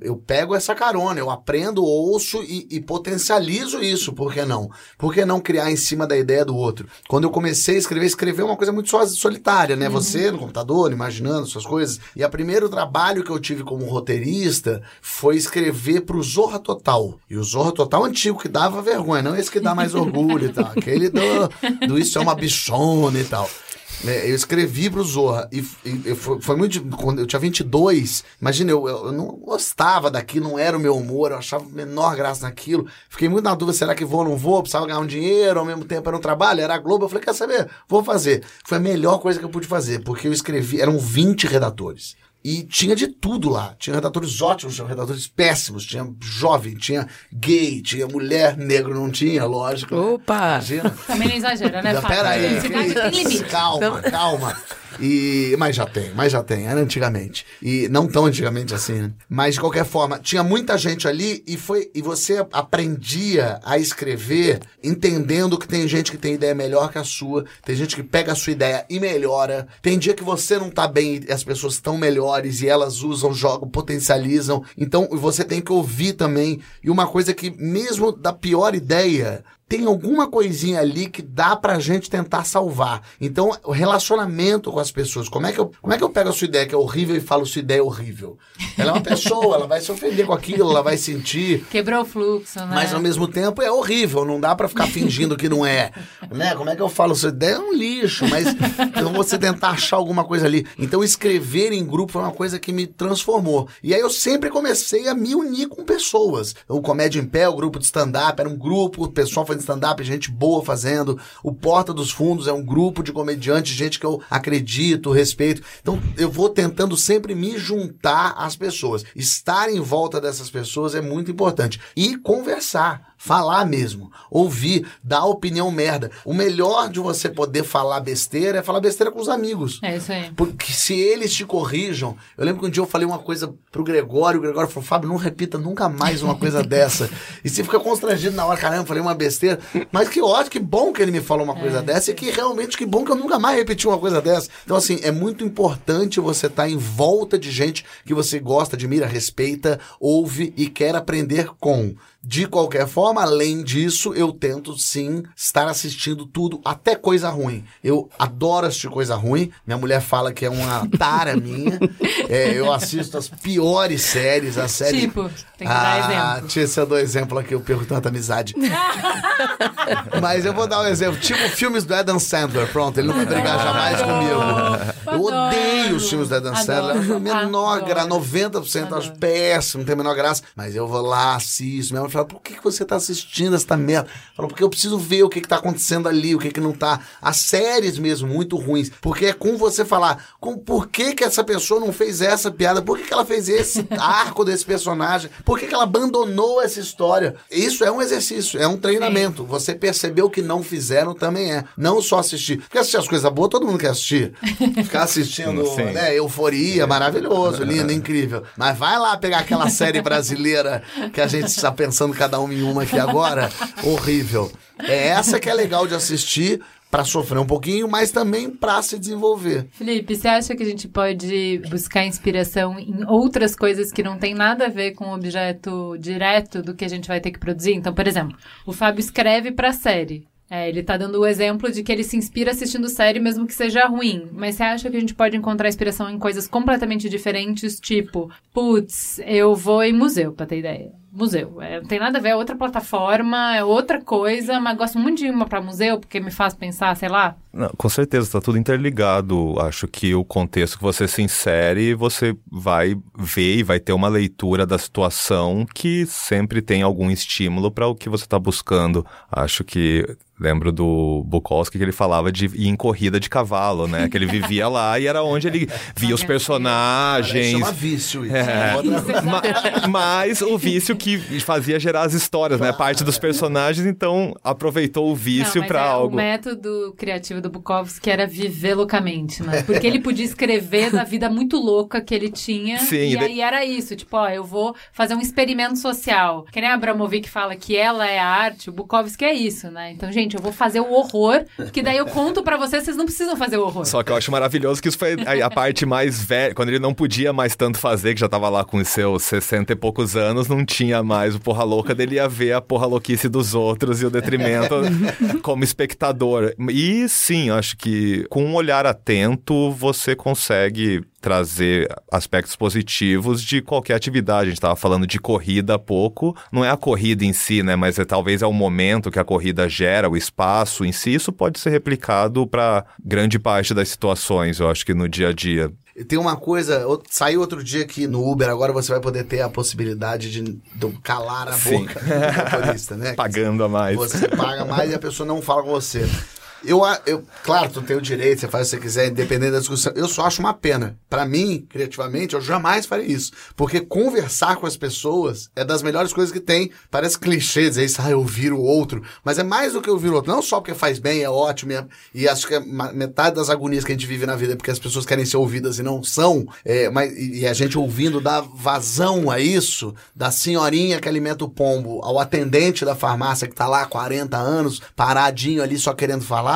Eu pego essa carona, eu aprendo, ouço e, e potencializo isso. Por que não? Por que não criar em cima da ideia do outro? Quando eu comecei a escrever, escrever é uma coisa muito solitária, né? Você no computador, imaginando suas coisas. E o primeiro trabalho que eu tive como roteirista foi escrever pro Zorra Total. E o Zorra Total antigo, que dava vergonha, não esse que dá mais orgulho e tal. Aquele do, do Isso é uma bichona e tal. É, eu escrevi pro Zorra e, e- e foi, foi muito. Quando eu tinha 22, imagina, eu, eu, eu não gostava daquilo, não era o meu humor, eu achava menor graça naquilo. Fiquei muito na dúvida: será que vou ou não vou? Precisava ganhar um dinheiro, ao mesmo tempo era um trabalho, era a Globo. Eu falei: quer saber? Vou fazer. Foi a melhor coisa que eu pude fazer, porque eu escrevi, eram 20 redatores. E tinha de tudo lá. Tinha redatores ótimos, tinha redatores péssimos, tinha jovem, tinha gay, tinha mulher, negro não tinha, lógico. né? Opa! Imagina. Também não exagera, né, Fábio? Pera aí. Felicidade tem que isso? limite. Calma, calma. E, mas já tem, mas já tem. Era antigamente. E não tão antigamente assim, né? Mas de qualquer forma, tinha muita gente ali e foi e você aprendia a escrever entendendo que tem gente que tem ideia melhor que a sua, tem gente que pega a sua ideia e melhora. Tem dia que você não tá bem e as pessoas estão melhores e elas usam, jogam, potencializam. Então você tem que ouvir também. E uma coisa que mesmo da pior ideia, tem alguma coisinha ali que dá pra gente tentar salvar. Então, o relacionamento com as pessoas. Como é que eu, como é que eu pego a sua ideia que é horrível e falo sua ideia é horrível? Ela é uma pessoa, ela vai se ofender com aquilo, ela vai sentir. Quebrou o fluxo, né? Mas ao mesmo tempo é horrível, não dá pra ficar fingindo que não é. Né? Como é que eu falo? Sua ideia é um lixo, mas então você tentar achar alguma coisa ali. Então escrever em grupo foi uma coisa que me transformou. E aí eu sempre comecei a me unir com pessoas. O Comédia em Pé, o grupo de stand-up, era um grupo, o pessoal fazendo stand-up, gente boa fazendo. O Porta dos Fundos é um grupo de comediantes, gente que eu acredito, respeito. Então eu vou tentando sempre me juntar às pessoas. Estar em volta dessas pessoas é muito importante. E conversar. Falar mesmo. Ouvir, dar opinião merda. O melhor de você poder falar besteira é falar besteira com os amigos. É isso aí. Porque se eles te corrijam. Eu lembro que um dia eu falei uma coisa pro Gregório, o Gregório falou: Fábio, não repita nunca mais uma coisa dessa. E você fica constrangido na hora, caramba, falei uma besteira. Mas que ótimo, que bom que ele me falou uma coisa dessa e que realmente que bom que eu nunca mais repeti uma coisa dessa. Então, assim, é muito importante você estar em volta de gente que você gosta, admira, respeita, ouve e quer aprender com. De qualquer forma, além disso, eu tento sim estar assistindo tudo, até coisa ruim. Eu adoro assistir coisa ruim. Minha mulher fala que é uma tara minha. É, eu assisto as piores séries, as séries. Tipo, tem que dar ah, exemplo. Tia, se eu dou exemplo aqui, eu perco tanta amizade. Mas eu vou dar um exemplo. Tipo filmes do Adam Sandler. Pronto, ele não vai brigar jamais comigo. Eu Adoro. odeio os filmes do Adam Adoro. Sandler. Eu acho a menor Adoro. graça, 90% eu acho Adoro. péssimo, não tem a menor graça. Mas eu vou lá, assisto. Mãe fala, por que, que você tá assistindo essa merda? Fala, porque eu preciso ver o que, que tá acontecendo ali, o que, que não tá. As séries mesmo, muito ruins. Porque é com você falar, com, por que, que essa pessoa não fez essa piada? Por que, que ela fez esse arco desse personagem? Por que, que ela abandonou essa história? Isso é um exercício, é um treinamento. Você percebeu o que não fizeram também é. Não só assistir. Porque assistir as coisas boas, todo mundo quer assistir. Ficar assistindo, Sim. né? Euforia, maravilhoso, lindo, incrível. Mas vai lá pegar aquela série brasileira que a gente está pensando cada um em uma aqui agora. Horrível. É essa que é legal de assistir pra sofrer um pouquinho, mas também pra se desenvolver. Felipe, você acha que a gente pode buscar inspiração em outras coisas que não tem nada a ver com o objeto direto do que a gente vai ter que produzir? Então, por exemplo, o Fábio escreve pra série. É, ele tá dando o exemplo de que ele se inspira assistindo série, mesmo que seja ruim. Mas você acha que a gente pode encontrar inspiração em coisas completamente diferentes? Tipo, putz, eu vou em museu, pra ter ideia. Museu. É, não tem nada a ver, é outra plataforma, é outra coisa, mas gosto muito de ir pra museu porque me faz pensar, sei lá. Não, com certeza, está tudo interligado. Acho que o contexto que você se insere, você vai ver e vai ter uma leitura da situação que sempre tem algum estímulo para o que você está buscando. Acho que lembro do Bukowski que ele falava de ir em corrida de cavalo, né? Que ele vivia lá e era onde ele via os personagens. Chama vício isso. É. Outra- Ma- Mas o vício que fazia gerar as histórias, né? Parte dos personagens, então aproveitou o vício pra é, algo. O método criativo do Bukowski era viver loucamente, né? Porque ele podia escrever da vida muito louca que ele tinha. Sim, e de- aí era isso, tipo, ó, eu vou fazer um experimento social. Que nem a Abramovic fala que ela é a arte, o Bukowski é isso, né? Então, gente, eu vou fazer o horror, que daí eu conto pra vocês, vocês não precisam fazer o horror. Só que eu acho maravilhoso que isso foi a, a parte mais velha, quando ele não podia mais tanto fazer, que já tava lá com os seus 60 e poucos anos, não tinha mais o porra louca dele ia ver a porra louquice dos outros e o detrimento como espectador. E sim, acho que com um olhar atento você consegue trazer aspectos positivos de qualquer atividade. A gente estava falando de corrida há pouco, não é a corrida em si, né? Mas é, talvez é o momento que a corrida gera, o espaço em si. Isso pode ser replicado para grande parte das situações, eu acho que no dia a dia. Tem uma coisa, saiu outro dia que no Uber, agora você vai poder ter a possibilidade de, de calar a Sim. boca do motorista, né? Pagando a mais. Você paga mais e a pessoa não fala com você. Eu, eu, claro, tu tem o direito, você faz o que você quiser, independente da discussão. Eu só acho uma pena. Pra mim, criativamente, eu jamais faria isso. Porque conversar com as pessoas é das melhores coisas que tem. Parece clichê dizer isso, ah, eu ouvir o outro. Mas é mais do que ouvir o outro. Não só porque faz bem, é ótimo. E, é- e acho que é metade das agonias que a gente vive na vida é porque as pessoas querem ser ouvidas e não são. É, mas, e a gente ouvindo dá vazão a isso, da senhorinha que alimenta o pombo, ao atendente da farmácia que tá lá há 40 anos, paradinho ali só querendo falar.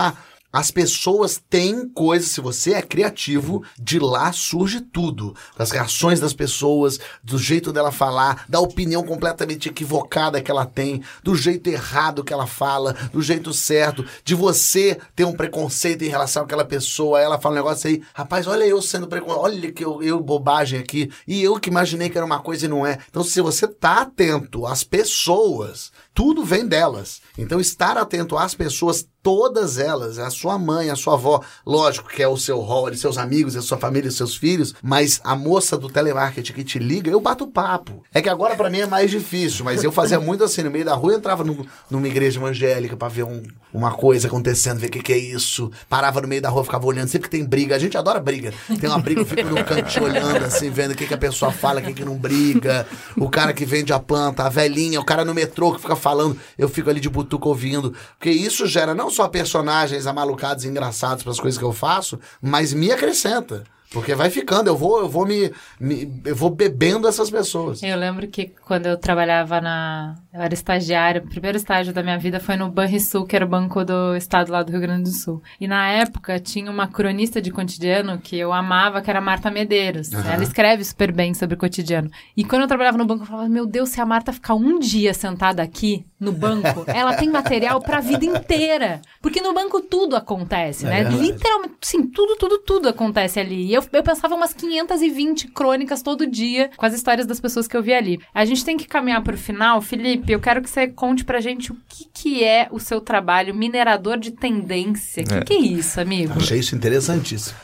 As pessoas têm coisas, se você é criativo, de lá surge tudo. Das reações das pessoas, do jeito dela falar, da opinião completamente equivocada que ela tem, do jeito errado que ela fala, do jeito certo, de você ter um preconceito em relação àquela pessoa, ela fala um negócio aí, rapaz, olha eu sendo preconceito, olha que eu, eu bobagem aqui, e eu que imaginei que era uma coisa e não é. Então, se você tá atento às pessoas, tudo vem delas. Então, estar atento às pessoas, todas elas, a sua mãe, a sua avó, lógico que é o seu rol, seus amigos, a sua família, seus filhos, mas a moça do telemarketing que te liga, eu bato papo. É que agora para mim é mais difícil, mas eu fazia muito assim, no meio da rua, eu entrava no, numa igreja evangélica para ver um, uma coisa acontecendo, ver o que, que é isso. Parava no meio da rua, ficava olhando, sempre que tem briga, a gente adora briga. Tem uma briga, eu fico no canto olhando assim, vendo o que, que a pessoa fala, o que, que não briga. O cara que vende a planta, a velhinha, o cara no metrô que fica falando, eu fico ali de butuco ouvindo. Porque isso gera não só personagens amalucados e engraçados para as coisas que eu faço, mas me acrescenta. Porque vai ficando, eu vou, eu vou me, me, eu vou bebendo essas pessoas. Eu lembro que quando eu trabalhava na. Eu era estagiária, o primeiro estágio da minha vida foi no Banrisul, que era o banco do estado lá do Rio Grande do Sul. E na época tinha uma cronista de cotidiano que eu amava, que era Marta Medeiros. Uhum. Ela escreve super bem sobre cotidiano. E quando eu trabalhava no banco, eu falava, meu Deus, se a Marta ficar um dia sentada aqui no banco, ela tem material para a vida inteira. Porque no banco tudo acontece, né? É Literalmente, sim, tudo, tudo, tudo acontece ali. E eu eu, eu pensava umas 520 crônicas todo dia com as histórias das pessoas que eu vi ali. A gente tem que caminhar para o final. Felipe, eu quero que você conte pra gente o que, que é o seu trabalho minerador de tendência. O que, é. que é isso, amigo? Achei isso interessantíssimo.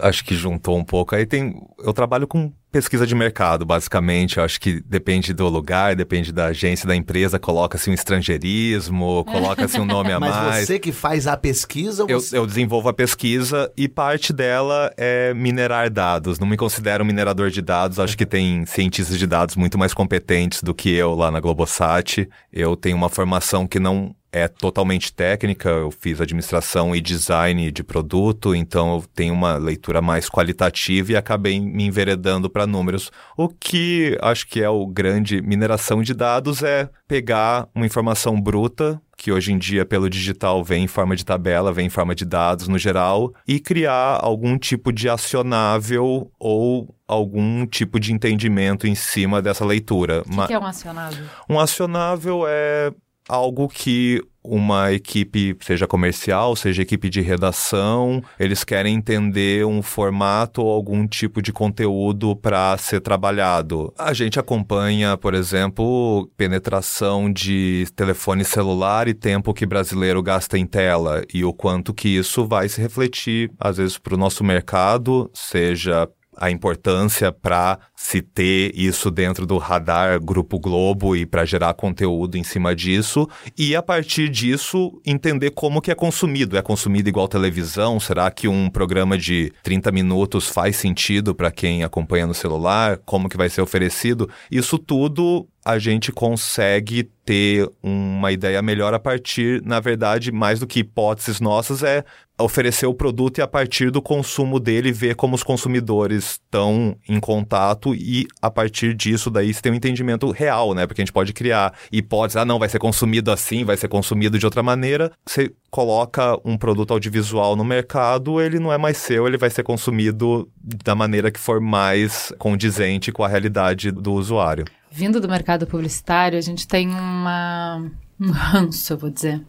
Acho que juntou um pouco. Aí tem. Eu trabalho com pesquisa de mercado, basicamente. Eu acho que depende do lugar, depende da agência, da empresa, coloca-se um estrangeirismo, coloca-se um nome a mais. Mas você que faz a pesquisa? Eu, eu, desenvolvo a pesquisa e parte dela é minerar dados. Não me considero um minerador de dados, acho que tem cientistas de dados muito mais competentes do que eu lá na Globosat. Eu tenho uma formação que não é totalmente técnica, eu fiz administração e design de produto, então eu tenho uma leitura mais qualitativa e acabei me enveredando para números. O que acho que é o grande mineração de dados é pegar uma informação bruta, que hoje em dia pelo digital vem em forma de tabela, vem em forma de dados no geral, e criar algum tipo de acionável ou algum tipo de entendimento em cima dessa leitura. O que, que é um acionável? Um acionável é algo que uma equipe, seja comercial, seja equipe de redação, eles querem entender um formato ou algum tipo de conteúdo para ser trabalhado. A gente acompanha, por exemplo, penetração de telefone celular e tempo que brasileiro gasta em tela e o quanto que isso vai se refletir, às vezes, para o nosso mercado, seja a importância para se ter isso dentro do radar Grupo Globo e para gerar conteúdo em cima disso e a partir disso entender como que é consumido. É consumido igual televisão? Será que um programa de 30 minutos faz sentido para quem acompanha no celular? Como que vai ser oferecido? Isso tudo a gente consegue ter uma ideia melhor a partir, na verdade, mais do que hipóteses nossas, é oferecer o produto e a partir do consumo dele ver como os consumidores estão em contato e a partir disso daí você tem um entendimento real, né? Porque a gente pode criar hipóteses, ah não, vai ser consumido assim, vai ser consumido de outra maneira. Você coloca um produto audiovisual no mercado, ele não é mais seu, ele vai ser consumido da maneira que for mais condizente com a realidade do usuário vindo do mercado publicitário, a gente tem uma um ranço, eu vou dizer,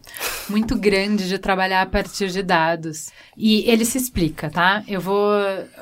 muito grande de trabalhar a partir de dados. E ele se explica, tá? Eu vou,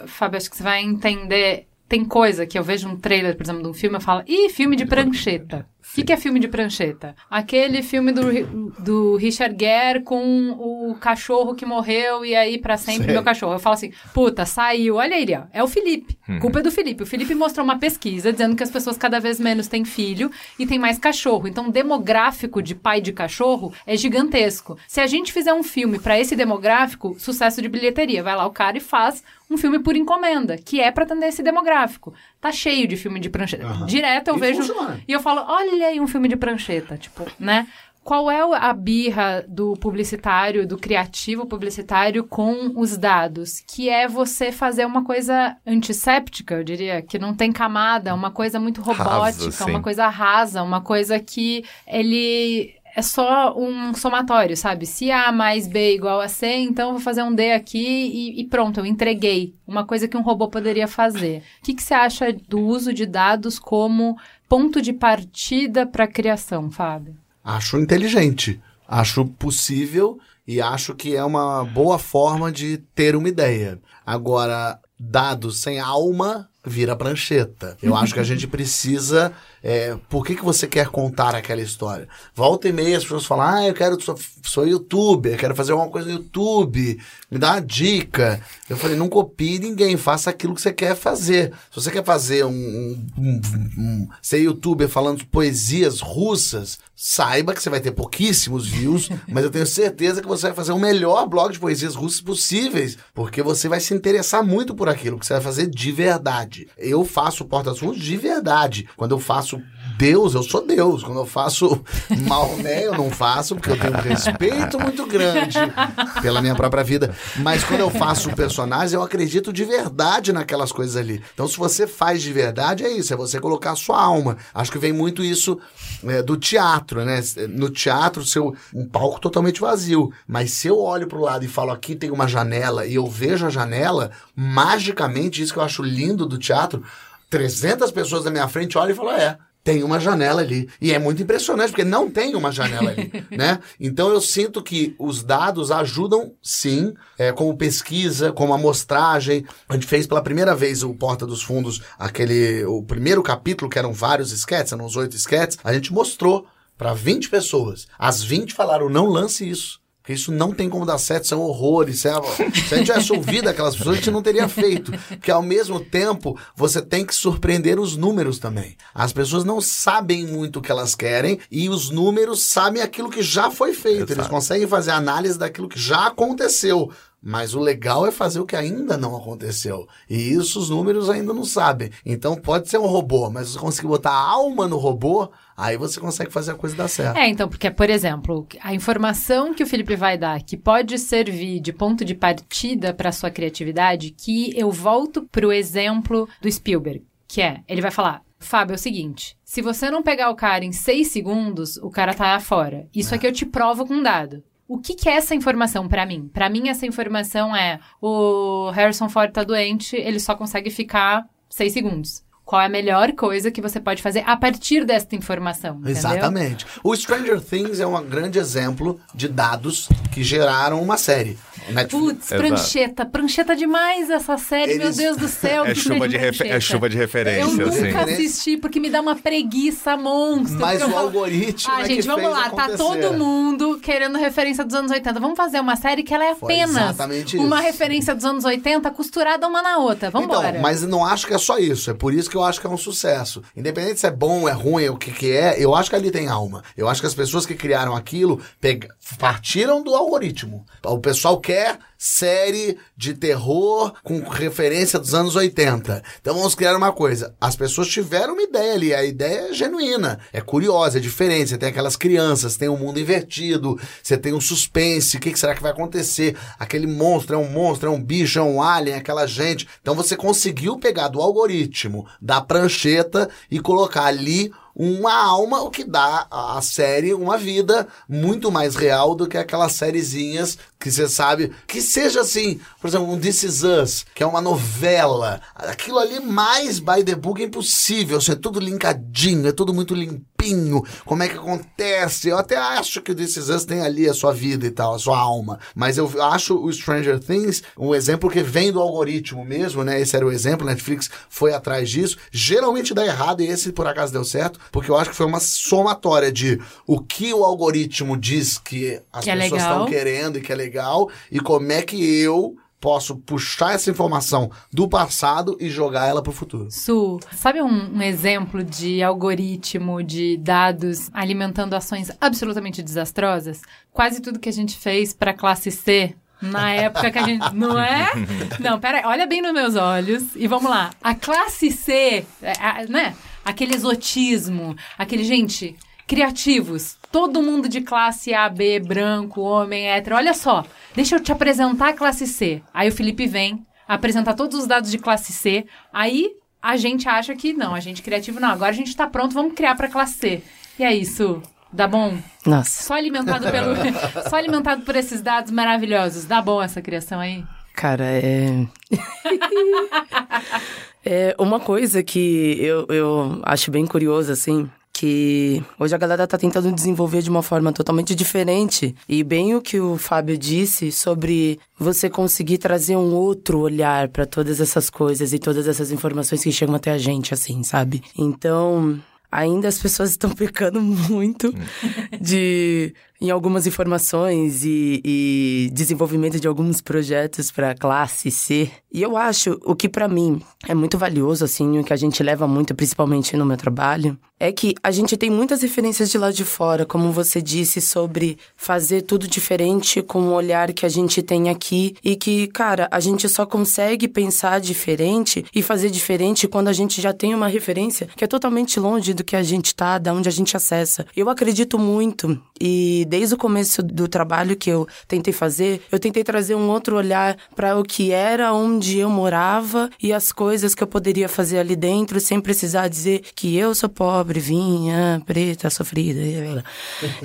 Fábio, acho que você vai entender. Tem coisa que eu vejo um trailer, por exemplo, de um filme, eu falo, ih, filme de prancheta. O que, que, é filme de prancheta? Aquele filme do, do Richard Gere com o cachorro que morreu e aí para sempre Sei. meu cachorro. Eu falo assim, puta, saiu. Olha aí, ó. É o Felipe. Uhum. Culpa é do Felipe. O Felipe mostrou uma pesquisa dizendo que as pessoas cada vez menos têm filho e tem mais cachorro. Então, o demográfico de pai de cachorro é gigantesco. Se a gente fizer um filme para esse demográfico, sucesso de bilheteria. Vai lá o cara e faz um filme por encomenda, que é para atender esse demográfico. Tá cheio de filme de prancheta. Uhum. Direto eu e vejo. Funciona. E eu falo, olha aí um filme de prancheta. Tipo, né? Qual é a birra do publicitário, do criativo publicitário com os dados? Que é você fazer uma coisa antisséptica, eu diria, que não tem camada, uma coisa muito robótica, rasa, uma coisa rasa, uma coisa que ele é só um somatório, sabe? Se A mais B igual a C, então eu vou fazer um D aqui e, e pronto, eu entreguei. Uma coisa que um robô poderia fazer. O que, que você acha do uso de dados como ponto de partida para a criação, Fábio? Acho inteligente. Acho possível e acho que é uma boa forma de ter uma ideia. Agora, dados sem alma vira prancheta. Eu acho que a gente precisa. É, por que, que você quer contar aquela história? Volta e meia as pessoas falam: Ah, eu quero, sou, sou youtuber, quero fazer alguma coisa no YouTube, me dá uma dica. Eu falei: Não copie ninguém, faça aquilo que você quer fazer. Se você quer fazer um. um, um, um ser youtuber falando poesias russas, saiba que você vai ter pouquíssimos views, mas eu tenho certeza que você vai fazer o melhor blog de poesias russas possíveis, porque você vai se interessar muito por aquilo que você vai fazer de verdade. Eu faço Porta dos Fundos de verdade. Quando eu faço Deus, eu sou Deus. Quando eu faço Maomé, eu não faço, porque eu tenho um respeito muito grande pela minha própria vida. Mas quando eu faço personagens, eu acredito de verdade naquelas coisas ali. Então, se você faz de verdade, é isso, é você colocar a sua alma. Acho que vem muito isso é, do teatro, né? No teatro, seu, um palco totalmente vazio. Mas se eu olho para o lado e falo, aqui tem uma janela, e eu vejo a janela, magicamente, isso que eu acho lindo do teatro, 300 pessoas na minha frente olham e falam, é, tem uma janela ali. E é muito impressionante, porque não tem uma janela ali, né? Então eu sinto que os dados ajudam, sim, é, como pesquisa, como amostragem. A gente fez pela primeira vez o Porta dos Fundos, aquele, o primeiro capítulo, que eram vários esquetes, eram uns oito esquetes, a gente mostrou para 20 pessoas. As 20 falaram, não lance isso. Porque isso não tem como dar certo, são horrores. Se a, se a gente tivesse ouvido aquelas pessoas, a gente não teria feito. Porque ao mesmo tempo, você tem que surpreender os números também. As pessoas não sabem muito o que elas querem e os números sabem aquilo que já foi feito. Exato. Eles conseguem fazer análise daquilo que já aconteceu. Mas o legal é fazer o que ainda não aconteceu. E isso os números ainda não sabem. Então pode ser um robô, mas se você conseguir botar alma no robô, Aí você consegue fazer a coisa dar certo. É, então, porque, por exemplo, a informação que o Felipe vai dar, que pode servir de ponto de partida para sua criatividade, que eu volto pro exemplo do Spielberg, que é, ele vai falar, Fábio, é o seguinte: se você não pegar o cara em seis segundos, o cara tá fora. Isso é. aqui eu te provo com um dado. O que, que é essa informação para mim? Para mim, essa informação é: o Harrison Ford tá doente, ele só consegue ficar seis segundos qual é a melhor coisa que você pode fazer a partir desta informação. Entendeu? Exatamente. O Stranger Things é um grande exemplo de dados que geraram uma série. Putz, prancheta. Prancheta demais essa série, Eles... meu Deus do céu. É chuva, de é chuva de referência. Eu nunca assim. assisti porque me dá uma preguiça monstro. Mas o falo... algoritmo. Ah, é gente, vamos lá. Tá acontecer. Tá todo mundo querendo referência dos anos 80. Vamos fazer uma série que ela é apenas uma referência dos anos 80 costurada uma na outra. Vamos então, embora. Mas não acho que é só isso. É por isso que eu acho que é um sucesso. Independente se é bom, é ruim, o que, que é, eu acho que ali tem alma. Eu acho que as pessoas que criaram aquilo pega... partiram do algoritmo. O pessoal quer série de terror com referência dos anos 80. Então vamos criar uma coisa. As pessoas tiveram uma ideia ali, a ideia é genuína, é curiosa, é diferente. Você tem aquelas crianças, tem um mundo invertido, você tem um suspense, o que, que será que vai acontecer? Aquele monstro é um monstro, é um bicho, é um alien, é aquela gente. Então você conseguiu pegar do algoritmo, da prancheta e colocar ali uma alma, o que dá à série uma vida muito mais real do que aquelas sériezinhas que você sabe. Que seja assim, por exemplo, um This Is Us, que é uma novela. Aquilo ali mais by the book é impossível. É tudo linkadinho, é tudo muito limpinho. Como é que acontece? Eu até acho que o This Is Us tem ali a sua vida e tal, a sua alma. Mas eu acho o Stranger Things um exemplo que vem do algoritmo mesmo, né? Esse era o exemplo, Netflix foi atrás disso. Geralmente dá errado e esse por acaso deu certo porque eu acho que foi uma somatória de o que o algoritmo diz que as que é pessoas estão querendo e que é legal, e como é que eu posso puxar essa informação do passado e jogar ela para o futuro. Su, sabe um, um, exemplo de algoritmo de dados alimentando ações absolutamente desastrosas? Quase tudo que a gente fez para classe C na época que a gente. Não é? Não, pera olha bem nos meus olhos e vamos lá. A classe C, é, né? Aquele exotismo, aquele, gente, criativos. Todo mundo de classe A, B, branco, homem, hétero. Olha só, deixa eu te apresentar a classe C. Aí o Felipe vem, apresentar todos os dados de classe C. Aí a gente acha que não, a gente criativo não. Agora a gente tá pronto, vamos criar para classe C. E é isso. Dá bom? Nossa. Só alimentado pelo só alimentado por esses dados maravilhosos. Dá bom essa criação aí? Cara, é É uma coisa que eu, eu acho bem curiosa, assim, que hoje a galera tá tentando desenvolver de uma forma totalmente diferente. E bem o que o Fábio disse sobre você conseguir trazer um outro olhar para todas essas coisas e todas essas informações que chegam até a gente, assim, sabe? Então, ainda as pessoas estão pecando muito de em algumas informações e, e desenvolvimento de alguns projetos para classe C. E eu acho o que para mim é muito valioso assim, o que a gente leva muito principalmente no meu trabalho, é que a gente tem muitas referências de lá de fora, como você disse sobre fazer tudo diferente com o olhar que a gente tem aqui e que, cara, a gente só consegue pensar diferente e fazer diferente quando a gente já tem uma referência que é totalmente longe do que a gente tá, da onde a gente acessa. Eu acredito muito e desde o começo do trabalho que eu tentei fazer, eu tentei trazer um outro olhar para o que era onde eu morava e as coisas que eu poderia fazer ali dentro sem precisar dizer que eu sou pobre, vinha, preta, sofrida.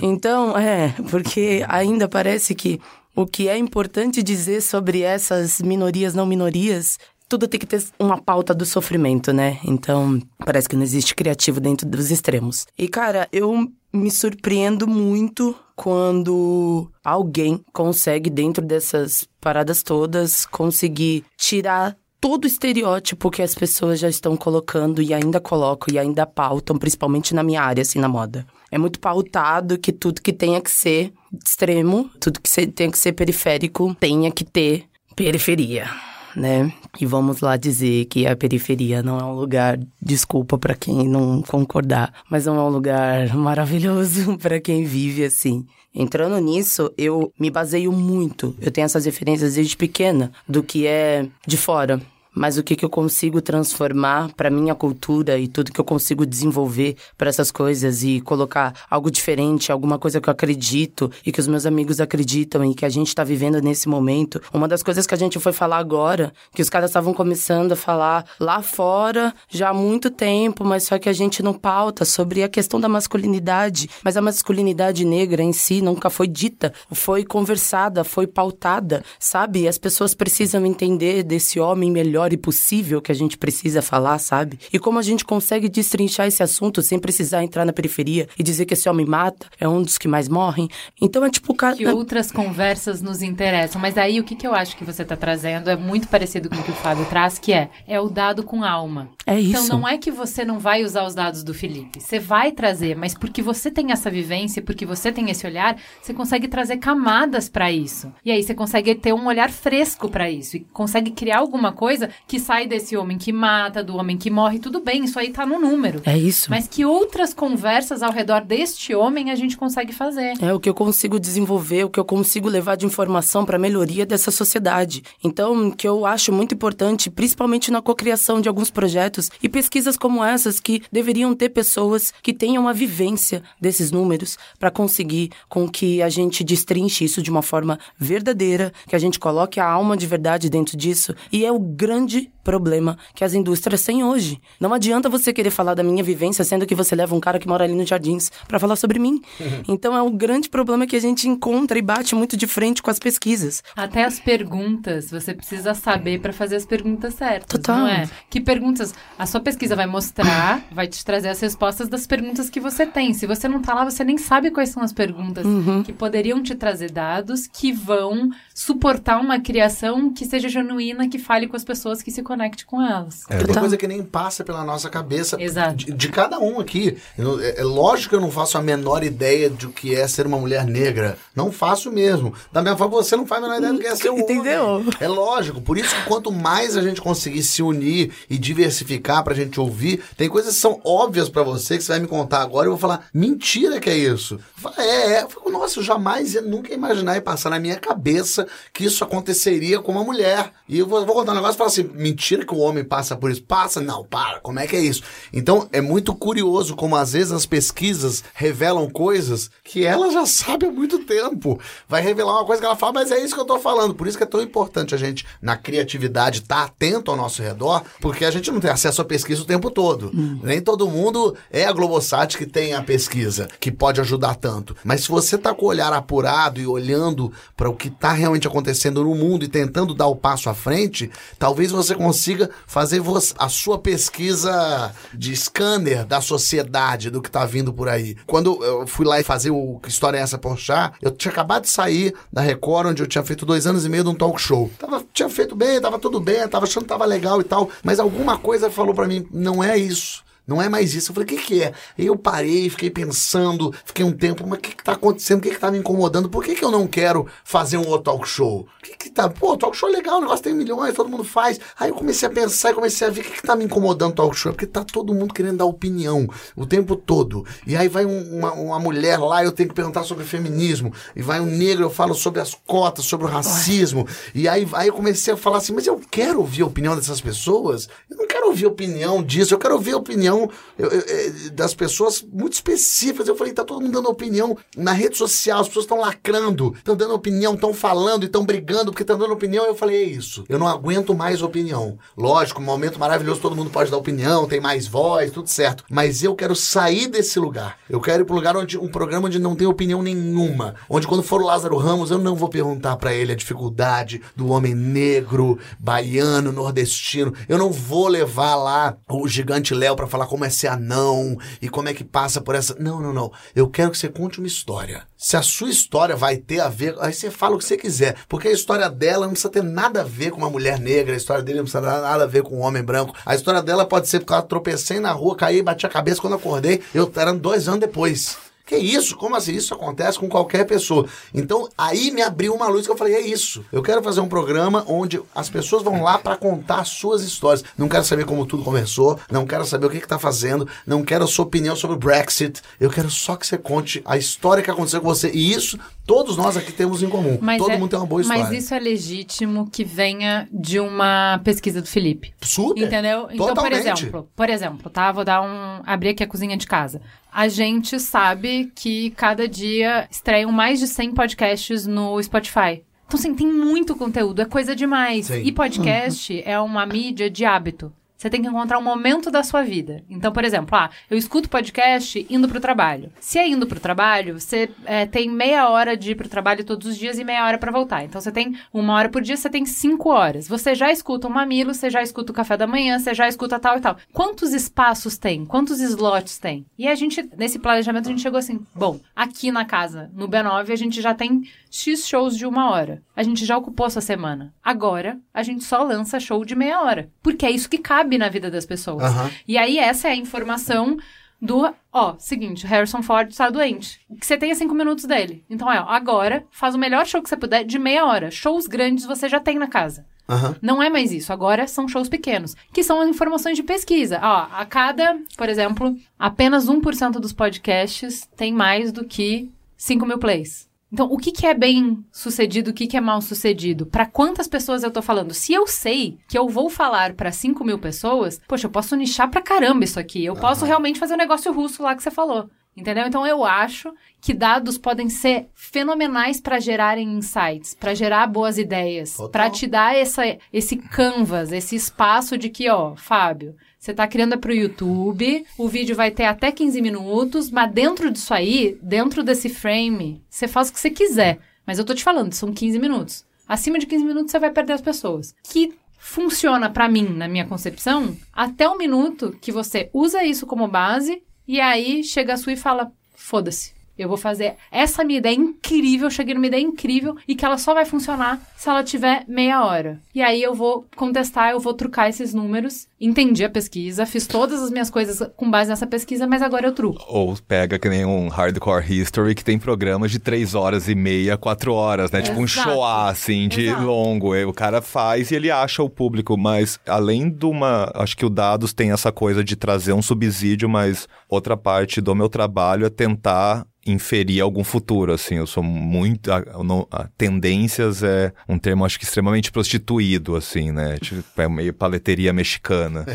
Então, é, porque ainda parece que o que é importante dizer sobre essas minorias não minorias tudo tem que ter uma pauta do sofrimento, né? Então, parece que não existe criativo dentro dos extremos. E, cara, eu me surpreendo muito quando alguém consegue, dentro dessas paradas todas, conseguir tirar todo o estereótipo que as pessoas já estão colocando e ainda colocam e ainda pautam, principalmente na minha área, assim, na moda. É muito pautado que tudo que tenha que ser extremo, tudo que tenha que ser periférico, tenha que ter periferia né? E vamos lá dizer que a periferia não é um lugar, desculpa para quem não concordar, mas não é um lugar maravilhoso para quem vive assim. Entrando nisso, eu me baseio muito. Eu tenho essas referências desde pequena do que é de fora, mas o que, que eu consigo transformar para minha cultura e tudo que eu consigo desenvolver para essas coisas e colocar algo diferente, alguma coisa que eu acredito e que os meus amigos acreditam e que a gente está vivendo nesse momento. Uma das coisas que a gente foi falar agora, que os caras estavam começando a falar lá fora já há muito tempo, mas só que a gente não pauta sobre a questão da masculinidade, mas a masculinidade negra em si nunca foi dita, foi conversada, foi pautada, sabe? As pessoas precisam entender desse homem melhor melhor e possível que a gente precisa falar, sabe? E como a gente consegue destrinchar esse assunto sem precisar entrar na periferia e dizer que esse homem mata, é um dos que mais morrem. Então é tipo... Que outras conversas nos interessam. Mas aí o que, que eu acho que você tá trazendo é muito parecido com o que o Fábio traz, que é, é o dado com alma. É então, isso. Então não é que você não vai usar os dados do Felipe. Você vai trazer, mas porque você tem essa vivência, porque você tem esse olhar, você consegue trazer camadas para isso. E aí você consegue ter um olhar fresco para isso e consegue criar alguma coisa que sai desse homem que mata, do homem que morre, tudo bem, isso aí tá no número. É isso. Mas que outras conversas ao redor deste homem a gente consegue fazer. É o que eu consigo desenvolver, o que eu consigo levar de informação para melhoria dessa sociedade. Então, o que eu acho muito importante, principalmente na cocriação de alguns projetos e pesquisas como essas que deveriam ter pessoas que tenham a vivência desses números para conseguir com que a gente destrinche isso de uma forma verdadeira, que a gente coloque a alma de verdade dentro disso. E é o grande grande problema que as indústrias têm hoje. Não adianta você querer falar da minha vivência, sendo que você leva um cara que mora ali nos jardins para falar sobre mim. Uhum. Então é um grande problema que a gente encontra e bate muito de frente com as pesquisas. Até as perguntas, você precisa saber para fazer as perguntas certas, Total. não é? Que perguntas a sua pesquisa vai mostrar, vai te trazer as respostas das perguntas que você tem. Se você não tá lá, você nem sabe quais são as perguntas uhum. que poderiam te trazer dados que vão suportar uma criação que seja genuína, que fale com as pessoas que se conecte com elas. É uma coisa que nem passa pela nossa cabeça de, de, cada um aqui. Eu, é, é, lógico que eu não faço a menor ideia de o que é ser uma mulher negra. Não faço mesmo. Da mesma forma, você não faz a menor ideia do que é ser um Entendeu? Homem. É lógico. Por isso que quanto mais a gente conseguir se unir e diversificar pra gente ouvir, tem coisas que são óbvias para você que você vai me contar agora e eu vou falar, mentira que é isso. É, é. Nossa, eu jamais ia nunca imaginar e passar na minha cabeça que isso aconteceria com uma mulher. E eu vou, vou contar um negócio e falar assim, mentira mentira que o homem passa por isso. Passa? Não, para. Como é que é isso? Então, é muito curioso como às vezes as pesquisas revelam coisas que ela já sabe há muito tempo. Vai revelar uma coisa que ela fala, mas é isso que eu tô falando. Por isso que é tão importante a gente, na criatividade, estar tá atento ao nosso redor, porque a gente não tem acesso à pesquisa o tempo todo. Hum. Nem todo mundo é a Globosat que tem a pesquisa, que pode ajudar tanto. Mas se você tá com o olhar apurado e olhando para o que tá realmente realmente acontecendo no mundo e tentando dar o passo à frente, talvez você consiga fazer a sua pesquisa de scanner da sociedade, do que tá vindo por aí. Quando eu fui lá e fazer o Que História é essa Porchat, eu tinha acabado de sair da Record, onde eu tinha feito dois anos e meio de um talk show. Tava, tinha feito bem, tava tudo bem, tava achando que tava legal e tal, mas alguma coisa falou para mim, não é isso. Não é mais isso. Eu falei, o que, que é? E eu parei, fiquei pensando, fiquei um tempo, mas o que, que tá acontecendo? O que, que tá me incomodando? Por que, que eu não quero fazer um outro talk show? O que, que tá. Pô, talk show é legal, o negócio tem milhões, todo mundo faz. Aí eu comecei a pensar e comecei a ver o que, que tá me incomodando talk show. É porque tá todo mundo querendo dar opinião o tempo todo. E aí vai um, uma, uma mulher lá, eu tenho que perguntar sobre feminismo. E vai um negro, eu falo sobre as cotas, sobre o racismo. E aí, aí eu comecei a falar assim, mas eu quero ouvir a opinião dessas pessoas? Eu não quero ouvir a opinião disso, eu quero ouvir a opinião opinião eu, eu, é, das pessoas muito específicas. Eu falei, tá todo mundo dando opinião na rede social, as pessoas estão lacrando, estão dando opinião, estão falando e estão brigando porque estão dando opinião. Eu falei, é isso. Eu não aguento mais opinião. Lógico, um momento maravilhoso, todo mundo pode dar opinião, tem mais voz, tudo certo. Mas eu quero sair desse lugar. Eu quero ir para um lugar onde um programa onde não tem opinião nenhuma. Onde quando for o Lázaro Ramos, eu não vou perguntar para ele a dificuldade do homem negro, baiano, nordestino. Eu não vou levar lá o gigante Léo para falar como é ser anão e como é que passa por essa. Não, não, não. Eu quero que você conte uma história. Se a sua história vai ter a ver, aí você fala o que você quiser. Porque a história dela não precisa ter nada a ver com uma mulher negra, a história dele não precisa ter nada a ver com um homem branco. A história dela pode ser porque ela tropecei na rua, caí, bati a cabeça quando acordei. Eu era dois anos depois. Que isso? Como assim? Isso acontece com qualquer pessoa. Então, aí me abriu uma luz que eu falei: é isso. Eu quero fazer um programa onde as pessoas vão lá para contar suas histórias. Não quero saber como tudo começou, não quero saber o que, que tá fazendo, não quero a sua opinião sobre o Brexit. Eu quero só que você conte a história que aconteceu com você. E isso todos nós aqui temos em comum. Mas Todo é, mundo tem uma boa história. Mas isso é legítimo que venha de uma pesquisa do Felipe. Super. Entendeu? Então, Totalmente. por exemplo, por exemplo, tá? Vou dar um. abrir aqui a cozinha de casa a gente sabe que cada dia estreiam mais de 100 podcasts no Spotify. Então, assim, tem muito conteúdo, é coisa demais. Sim. E podcast é uma mídia de hábito. Você tem que encontrar um momento da sua vida. Então, por exemplo, ah, eu escuto podcast indo pro trabalho. Se é indo pro trabalho, você é, tem meia hora de ir pro trabalho todos os dias e meia hora para voltar. Então, você tem uma hora por dia, você tem cinco horas. Você já escuta o mamilo, você já escuta o café da manhã, você já escuta tal e tal. Quantos espaços tem? Quantos slots tem? E a gente, nesse planejamento, a gente chegou assim: bom, aqui na casa, no B9, a gente já tem X shows de uma hora. A gente já ocupou essa semana. Agora, a gente só lança show de meia hora. Porque é isso que cabe na vida das pessoas. Uhum. E aí, essa é a informação do, ó, seguinte, Harrison Ford está doente. Que você tenha cinco minutos dele. Então, é, ó, agora, faz o melhor show que você puder de meia hora. Shows grandes você já tem na casa. Uhum. Não é mais isso. Agora são shows pequenos, que são informações de pesquisa. Ó, a cada, por exemplo, apenas 1% dos podcasts tem mais do que 5 mil plays. Então, o que, que é bem sucedido, o que, que é mal sucedido? Para quantas pessoas eu tô falando? Se eu sei que eu vou falar para 5 mil pessoas, poxa, eu posso nichar pra caramba isso aqui. Eu uhum. posso realmente fazer o um negócio russo lá que você falou. Entendeu? Então eu acho que dados podem ser fenomenais para gerarem insights, para gerar boas ideias, para te dar essa, esse canvas, esse espaço de que, ó, Fábio, você está criando para o YouTube, o vídeo vai ter até 15 minutos, mas dentro disso aí, dentro desse frame, você faz o que você quiser. Mas eu tô te falando, são 15 minutos. Acima de 15 minutos você vai perder as pessoas. Que funciona para mim, na minha concepção, até o minuto que você usa isso como base e aí chega a sua e fala: foda-se. Eu vou fazer essa minha ideia incrível, cheguei numa ideia incrível e que ela só vai funcionar se ela tiver meia hora. E aí eu vou contestar, eu vou trucar esses números. Entendi a pesquisa, fiz todas as minhas coisas com base nessa pesquisa, mas agora eu truco. Ou pega que nem um Hardcore History que tem programas de três horas e meia, quatro horas, né? Tipo um show assim, de Exato. longo. O cara faz e ele acha o público, mas além de uma. Acho que o Dados tem essa coisa de trazer um subsídio, mas outra parte do meu trabalho é tentar inferir algum futuro, assim, eu sou muito, a, a, tendências é um termo acho que extremamente prostituído, assim, né, tipo, é meio paleteria mexicana.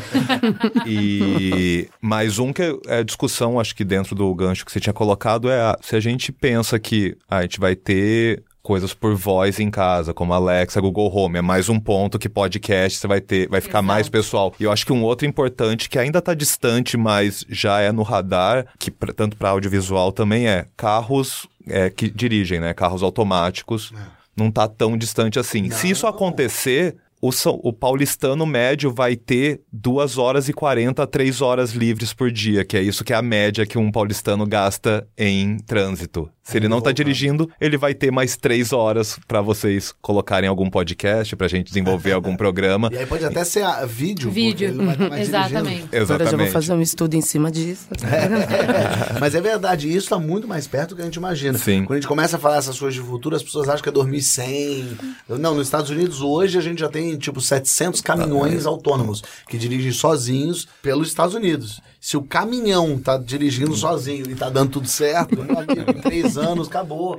e, mais um que é, é discussão, acho que dentro do gancho que você tinha colocado é, a, se a gente pensa que a gente vai ter coisas por voz em casa, como Alexa, Google Home. É mais um ponto que podcast você vai ter, vai ficar Exato. mais pessoal. E eu acho que um outro importante que ainda está distante, mas já é no radar, que pra, tanto para audiovisual também é carros é, que dirigem, né? Carros automáticos. É não tá tão distante assim. Se isso acontecer, o, São- o paulistano médio vai ter 2 horas e 40 a 3 horas livres por dia, que é isso que é a média que um paulistano gasta em trânsito. Se ele não tá dirigindo, ele vai ter mais 3 horas pra vocês colocarem algum podcast, pra gente desenvolver algum programa. E aí pode até ser a- vídeo. Vídeo. ele não vai estar mais Exatamente. dirigindo. Agora já vou Exatamente. fazer um estudo em cima disso. É, mas é verdade, isso está muito mais perto do que a gente imagina. Sim. Quando a gente começa a falar essas coisas de futuro, as pessoas acham que é 2100. Não, nos Estados Unidos hoje a gente já tem tipo 700 caminhões autônomos que dirigem sozinhos pelos Estados Unidos. Se o caminhão tá dirigindo sozinho e tá dando tudo certo, meu amigo, em três anos acabou.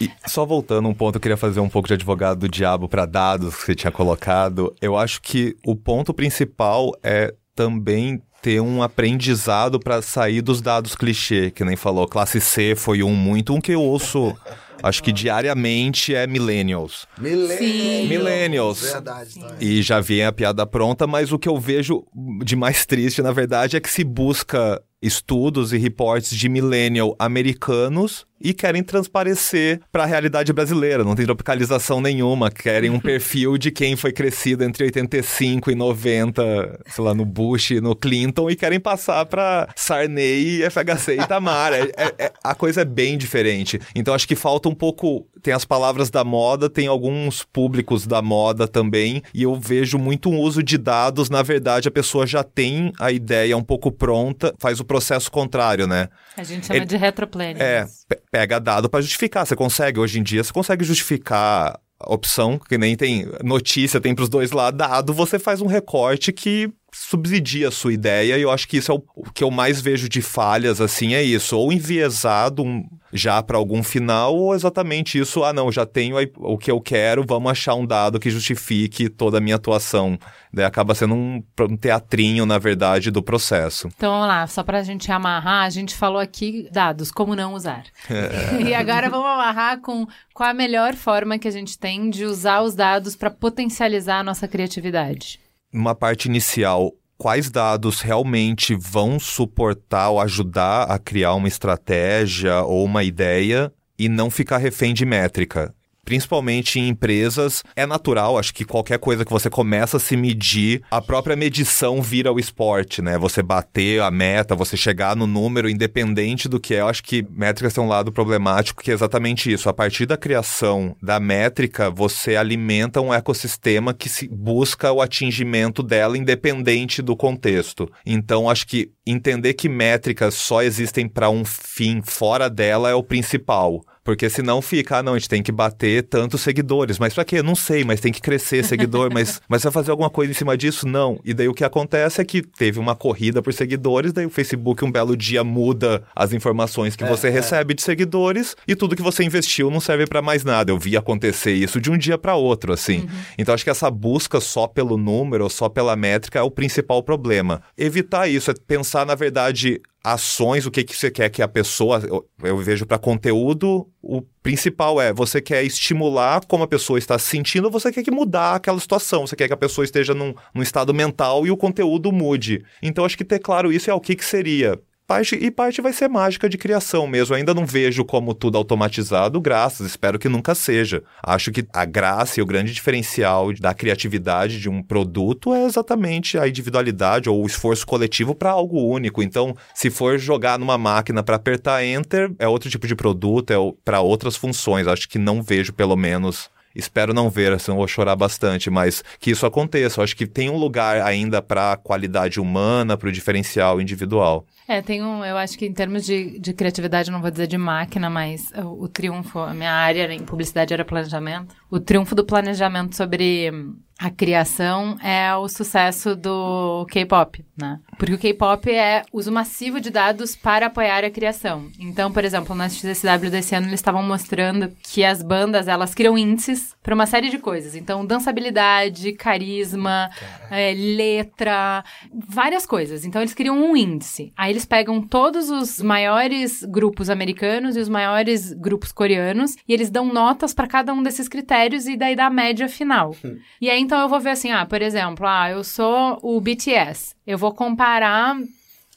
E só voltando um ponto, eu queria fazer um pouco de advogado do diabo para dados que você tinha colocado. Eu acho que o ponto principal é também ter um aprendizado para sair dos dados clichê, que nem falou. Classe C foi um muito, um que eu ouço, acho que diariamente é millennials. Millennials. Millennials. Verdade, tá. E já vem a piada pronta, mas o que eu vejo de mais triste, na verdade, é que se busca estudos e reportes de millennial americanos e querem transparecer para a realidade brasileira. Não tem tropicalização nenhuma. Querem um perfil de quem foi crescido entre 85 e 90, sei lá, no Bush e no Clinton e querem passar para Sarney, FHC e Itamar. É- é- é- a coisa é bem diferente. Então acho que falta um pouco. Tem as palavras da moda, tem alguns públicos da moda também, e eu vejo muito um uso de dados. Na verdade, a pessoa já tem a ideia um pouco pronta, faz o processo contrário, né? A gente chama Ele- de retroplanning. É, pe- pega dado para justificar. Você consegue, hoje em dia, você consegue justificar a opção, que nem tem notícia, tem pros dois lados, dado, você faz um recorte que subsidia a sua ideia, e eu acho que isso é o, o que eu mais vejo de falhas, assim, é isso. Ou enviesado um- já para algum final, ou exatamente isso, ah, não, já tenho o que eu quero, vamos achar um dado que justifique toda a minha atuação. Daí acaba sendo um, um teatrinho, na verdade, do processo. Então vamos lá, só pra gente amarrar, a gente falou aqui dados, como não usar. e agora vamos amarrar com qual a melhor forma que a gente tem de usar os dados para potencializar a nossa criatividade. Numa parte inicial, quais dados realmente vão suportar ou ajudar a criar uma estratégia ou uma ideia e não ficar refém de métrica? Principalmente em empresas, é natural, acho que qualquer coisa que você começa a se medir, a própria medição vira o esporte, né? Você bater a meta, você chegar no número, independente do que é. Eu acho que métricas tem um lado problemático, que é exatamente isso. A partir da criação da métrica, você alimenta um ecossistema que se busca o atingimento dela, independente do contexto. Então, acho que entender que métricas só existem para um fim fora dela é o principal. Porque senão fica, ah, não, a gente tem que bater tantos seguidores. Mas pra quê? Não sei, mas tem que crescer seguidor. mas, mas vai fazer alguma coisa em cima disso? Não. E daí o que acontece é que teve uma corrida por seguidores, daí o Facebook um belo dia muda as informações que você recebe de seguidores e tudo que você investiu não serve pra mais nada. Eu vi acontecer isso de um dia pra outro, assim. Então acho que essa busca só pelo número, ou só pela métrica é o principal problema. Evitar isso é pensar, na verdade, ações, o que, que você quer que a pessoa. Eu, eu vejo para conteúdo, o principal é você quer estimular como a pessoa está se sentindo, você quer que mudar aquela situação, você quer que a pessoa esteja num, num estado mental e o conteúdo mude. Então acho que ter claro isso é o que, que seria. Parte, e parte vai ser mágica de criação mesmo. Ainda não vejo como tudo automatizado, graças, espero que nunca seja. Acho que a graça e o grande diferencial da criatividade de um produto é exatamente a individualidade ou o esforço coletivo para algo único. Então, se for jogar numa máquina para apertar enter, é outro tipo de produto, é para outras funções. Acho que não vejo, pelo menos. Espero não ver, senão eu vou chorar bastante, mas que isso aconteça. Eu acho que tem um lugar ainda para a qualidade humana, para o diferencial individual. É, tem um, eu acho que em termos de, de criatividade, não vou dizer de máquina, mas o, o triunfo, a minha área em publicidade era planejamento. O triunfo do planejamento sobre a criação é o sucesso do K-pop, né? Porque o K-pop é uso massivo de dados para apoiar a criação. Então, por exemplo, na XSW desse ano eles estavam mostrando que as bandas, elas criam índices para uma série de coisas. Então, dançabilidade, carisma, é, letra, várias coisas. Então, eles criam um índice. Aí eles pegam todos os maiores grupos americanos e os maiores grupos coreanos e eles dão notas para cada um desses critérios e daí dá a média final. E aí, então, eu vou ver assim, ah, por exemplo, ah, eu sou o BTS. Eu vou comparar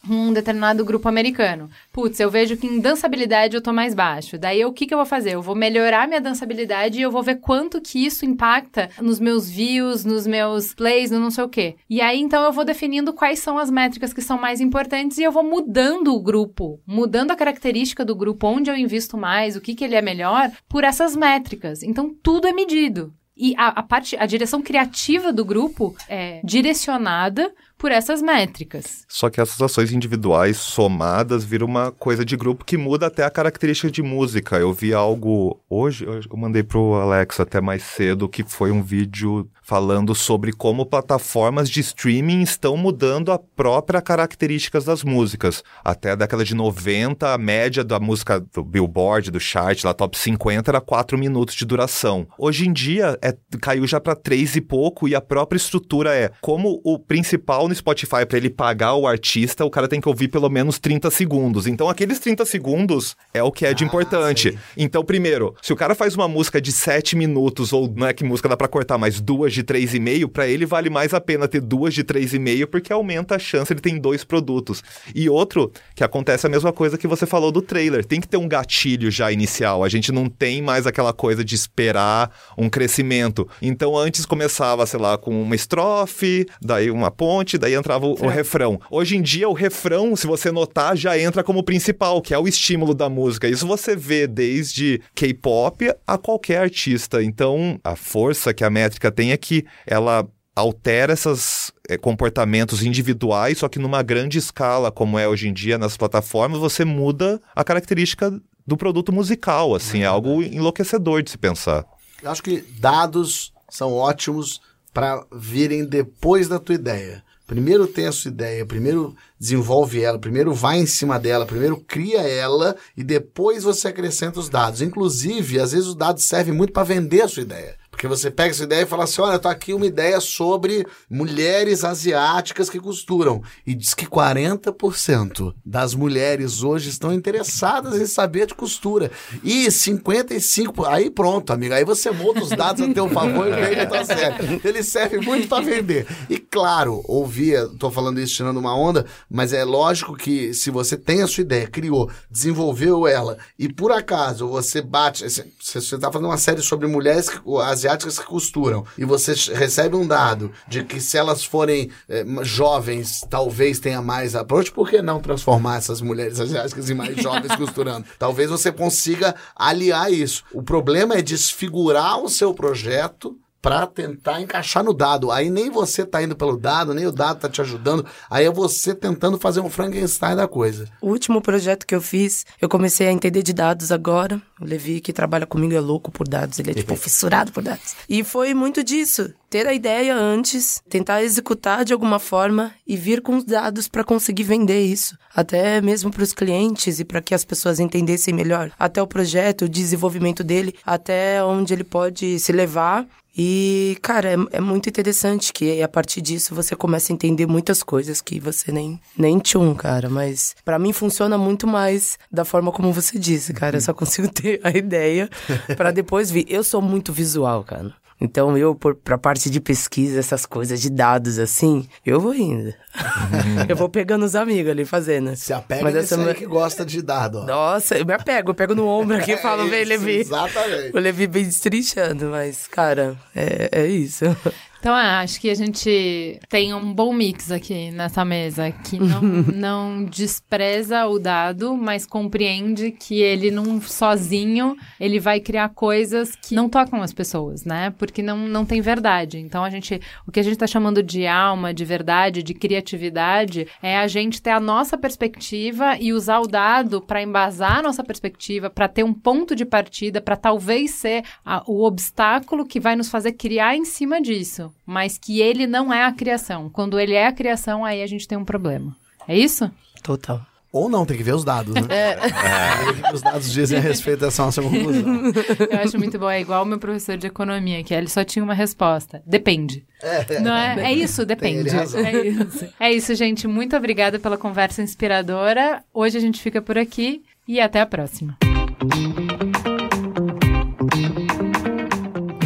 um determinado grupo americano. Putz, eu vejo que em dançabilidade eu tô mais baixo. Daí o que, que eu vou fazer? Eu vou melhorar minha dançabilidade e eu vou ver quanto que isso impacta nos meus views, nos meus plays, no não sei o quê. E aí então eu vou definindo quais são as métricas que são mais importantes e eu vou mudando o grupo, mudando a característica do grupo, onde eu invisto mais, o que, que ele é melhor, por essas métricas. Então tudo é medido. E a, a parte, a direção criativa do grupo é direcionada por essas métricas. Só que essas ações individuais somadas viram uma coisa de grupo que muda até a característica de música. Eu vi algo hoje, eu mandei pro Alex até mais cedo, que foi um vídeo falando sobre como plataformas de streaming estão mudando a própria características das músicas. Até a década de 90, a média da música do Billboard, do chart, lá top 50 era 4 minutos de duração. Hoje em dia é, caiu já para 3 e pouco e a própria estrutura é como o principal no Spotify para ele pagar o artista, o cara tem que ouvir pelo menos 30 segundos. Então aqueles 30 segundos é o que é de ah, importante. Então, primeiro, se o cara faz uma música de 7 minutos, ou não é que música dá para cortar, mas duas de 3,5, para ele vale mais a pena ter duas de 3,5, porque aumenta a chance, ele tem dois produtos. E outro, que acontece a mesma coisa que você falou do trailer, tem que ter um gatilho já inicial. A gente não tem mais aquela coisa de esperar um crescimento. Então antes começava, sei lá, com uma estrofe, daí uma ponte, daí entrava o, o, refrão. Hoje em dia, o refrão, se você notar, já entra como principal, que é o estímulo da música. Isso você vê desde K-pop a qualquer artista. Então, a força que a métrica tem é que ela altera esses é, comportamentos individuais, só que numa grande escala, como é hoje em dia nas plataformas, você muda a característica do produto musical, assim, é, é algo enlouquecedor de se pensar. Eu acho que dados são ótimos para virem depois da tua ideia. Primeiro tem a sua ideia, primeiro desenvolve ela, primeiro vai em cima dela, primeiro cria ela e depois você acrescenta os dados. Inclusive, às vezes os dados servem muito para vender a sua ideia. Porque você pega essa ideia e fala assim: olha, tô aqui uma ideia sobre mulheres asiáticas que costuram. E diz que 40% das mulheres hoje estão interessadas em saber de costura. E 55%. Aí pronto, amigo. Aí você monta os dados a teu favor e vende a tua série. Ele serve muito para vender. E claro, ouvia, tô falando isso tirando uma onda, mas é lógico que se você tem a sua ideia, criou, desenvolveu ela, e por acaso você bate. Se você tá fazendo uma série sobre mulheres asiáticas asiáticas que costuram e você recebe um dado de que se elas forem é, jovens, talvez tenha mais approach, por que não transformar essas mulheres asiáticas em mais jovens costurando? Talvez você consiga aliar isso. O problema é desfigurar o seu projeto para tentar encaixar no dado. Aí nem você tá indo pelo dado, nem o dado tá te ajudando. Aí é você tentando fazer um Frankenstein da coisa. O último projeto que eu fiz, eu comecei a entender de dados agora. O Levi, que trabalha comigo, é louco por dados. Ele é, tipo, fissurado por dados. E foi muito disso. Ter a ideia antes, tentar executar de alguma forma e vir com os dados para conseguir vender isso. Até mesmo para os clientes e para que as pessoas entendessem melhor. Até o projeto, o desenvolvimento dele, até onde ele pode se levar e, cara, é, é, muito interessante que a partir disso você começa a entender muitas coisas que você nem, nem tchum, cara. Mas para mim funciona muito mais da forma como você disse, cara. Eu só consigo ter a ideia para depois vir. Eu sou muito visual, cara. Então eu, por, pra parte de pesquisa, essas coisas de dados assim, eu vou indo. eu vou pegando os amigos ali fazendo. Se apega Mas essa aí que gosta de dado. Ó. Nossa, eu me apego, eu pego no ombro aqui e falo, é vem, Levi. Exatamente. O Levi bem destrinchando, mas, cara, é, é isso. Então, é, acho que a gente tem um bom mix aqui nessa mesa, que não, não despreza o dado, mas compreende que ele não sozinho, ele vai criar coisas que não tocam as pessoas, né? Porque não, não tem verdade. Então, a gente, o que a gente está chamando de alma, de verdade, de criatividade, é a gente ter a nossa perspectiva e usar o dado para embasar a nossa perspectiva, para ter um ponto de partida, para talvez ser a, o obstáculo que vai nos fazer criar em cima disso mas que ele não é a criação. Quando ele é a criação, aí a gente tem um problema. É isso? Total. Ou não, tem que ver os dados, né? É. é. Os dados dizem a respeito dessa nossa conclusão. Eu acho muito bom. É igual o meu professor de economia, que ele só tinha uma resposta. Depende. É, não é? É isso, depende. É isso. É isso, gente. Muito obrigada pela conversa inspiradora. Hoje a gente fica por aqui e até a próxima.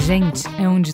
Gente, é onde